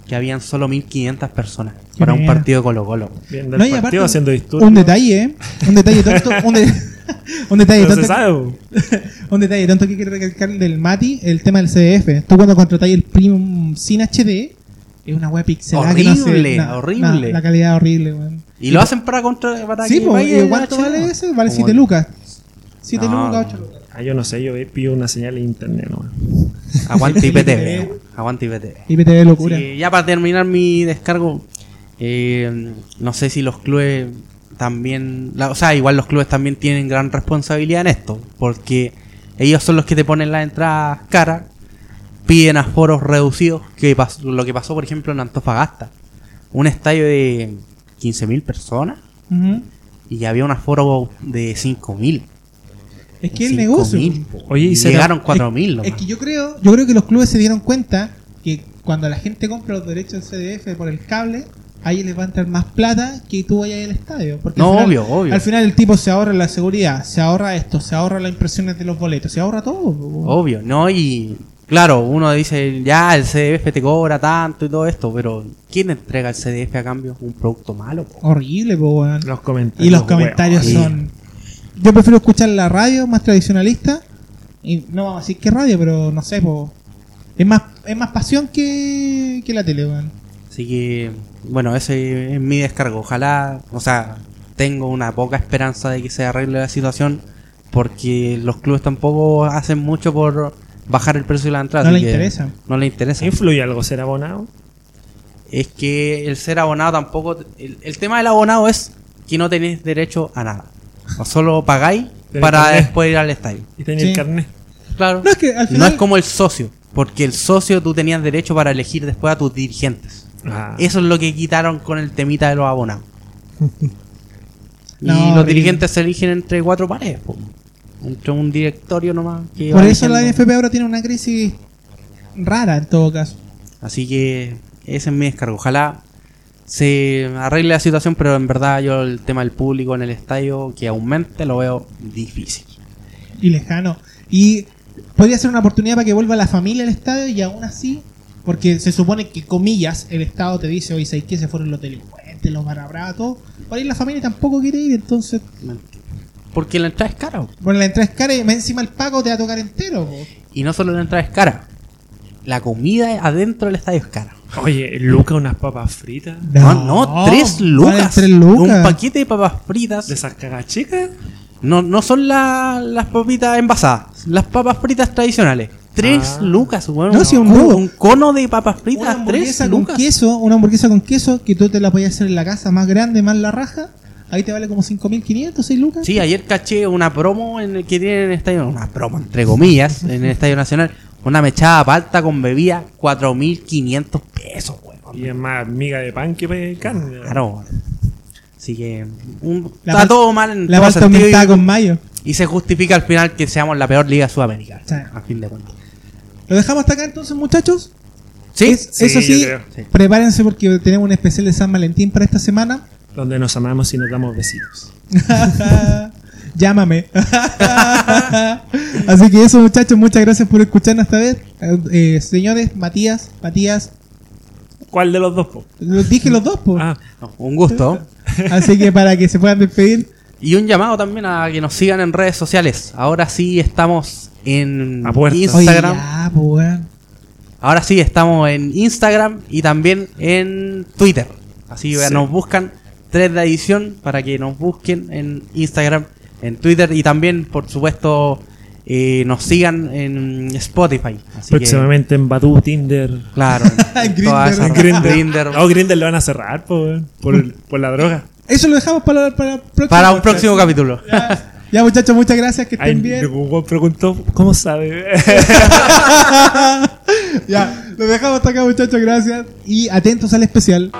que habían solo 1500 personas Qué para un partido de Colo Colo. Viendo No, el y aparte, partido haciendo disturbios. un detalle, ¿eh? Un detalle tonto. un, de- [laughs] un detalle No se tonto. [laughs] Un detalle tonto que quiero recalcar del Mati, el tema del CDF. Tú cuando contratáis el Premium sin HD, es una web pixelada que no se- Horrible, na- horrible. na- la calidad horrible, weón. Y lo hacen para contra para Sí, que pues, vaya ¿y ¿cuánto vale ese? Vale Como- 7 lucas. 7 No. lucas, 8 lucas. Ah, yo no sé, yo pido una señal en internet, ¿no? [laughs] Aguante IPTV. IPTV. Aguante IPTV. IPTV locura. Sí, ya para terminar mi descargo, eh, no sé si los clubes también, la- o sea, igual los clubes también tienen gran responsabilidad en esto, porque ellos son los que te ponen las entradas caras, piden aforos reducidos, que pasó- lo que pasó por ejemplo en Antofagasta, un estadio de 15.000 personas y había un aforo de 5.000. Es que el negocio. 5.000, po. Oye, y llegaron 4.000. Es nomás. que yo creo, yo creo que los clubes se dieron cuenta que cuando la gente compra los derechos del CDF por el cable, ahí les va a entrar más plata que tú vayas al estadio. Porque No, al final, obvio, obvio. Al final el tipo se ahorra la seguridad, se ahorra esto, se ahorra las impresiones de los boletos, se ahorra todo. Obvio, ¿no? Y claro, uno dice, ya, el CDF te cobra tanto y todo esto, pero ¿quién entrega el CDF a cambio? Un producto malo. po. Horrible, po, weón. Los comentarios. Y los weón. comentarios sí. son. Yo prefiero escuchar la radio más tradicionalista. Y no vamos a decir que radio, pero no sé, po. Es más, es más pasión que, que la tele, weón. Así que, bueno, ese es mi descargo. Ojalá, o sea, tengo una poca esperanza de que se arregle la situación, porque los clubes tampoco hacen mucho por bajar el precio de la entrada. No que interesa. No le interesa. ¿Influye algo ser abonado? es que el ser abonado tampoco. El, el tema del abonado es que no tenéis derecho a nada. O solo pagáis para carnet. después ir al estadio. Y tenía Sí. el carnet. Claro. No, es que al No final. es como el socio, porque el socio tú tenías derecho para elegir después a tus dirigentes. Ah. Eso es lo que quitaron con el temita de los abonados. [laughs] y No, los horrible. dirigentes se eligen entre cuatro paredes, po. Entre un directorio nomás. que Por eso la. NFP ahora tiene una crisis rara en todo caso. Así que ese es mi descargo. Ojalá se arregle la situación, pero en verdad yo el tema del público en el estadio que aumente lo veo difícil. Y lejano. Y podría ser una oportunidad para que vuelva la familia al estadio y aún así, porque se supone que, comillas, el Estado te dice, oye, ¿sabes qué? Se fueron los delincuentes, gente lo para brava, todo. Por ahí la familia tampoco quiere ir, entonces. Porque la entrada es cara. po. Bueno, la entrada es cara y más encima el pago te va a tocar entero, po. Y no solo la entrada es cara. La comida adentro del estadio es cara. Oye, Luca, unas papas fritas. No, no, tres lucas. tres lucas. Un paquete de papas fritas. De esas cagas chicas. No, no son la- las papitas envasadas, las papas fritas tradicionales. Tres Ah. lucas, weón. No, sí, un cono- un cono de papas Una fritas, tres hamburguesa con lucas. queso, una hamburguesa con queso que tú te la podías hacer en la casa más grande, más la raja. Ahí te vale como 5.500, 6 lucas. Sí, ayer caché una promo en el que tienen en el estadio, una promo entre comillas, [laughs] en el Estadio Nacional. Una mechada palta con bebida, 4.500 pesos, weón. Y es más miga de pan que carne. Claro. Así que un- La está pal- todo mal en La aumentada y, con mayo. y se justifica al final que seamos la peor liga sudamericana. Sí. A fin de cuentas. ¿Lo dejamos hasta acá entonces, muchachos? Sí, Es- sí, eso. Sí. prepárense porque tenemos un especial de San Valentín para esta semana. Donde nos amamos y nos damos besitos. [laughs] Llámame. [laughs] Así que eso, muchachos, muchas gracias por escucharnos esta vez. Eh, señores, Matías, Matías, ¿Cuál de los dos, po? los dije los dos, pues. Ah, No, un gusto. [laughs] Así que para que se puedan despedir. Y un llamado también a que nos sigan en redes sociales. Ahora sí estamos en. Oye, Instagram. ya, pues. Ahora sí estamos en Instagram y también en Twitter. Así que Sí. nos buscan 3 de edición para que nos busquen en Instagram, en Twitter y también, por supuesto, eh, nos sigan en Spotify. Así próximamente en Badu, Tinder. claro, [laughs] en Grindr. No, Grindr lo van a cerrar, por, el- por la droga. Eso lo dejamos para, para, el próximo Para un podcast. próximo capítulo. Ya, ya, muchachos, muchas gracias, que Ay, estén bien. un weón preguntó, ¿cómo sabe? [laughs] ya, lo dejamos hasta acá, muchachos, gracias. Y atentos al especial.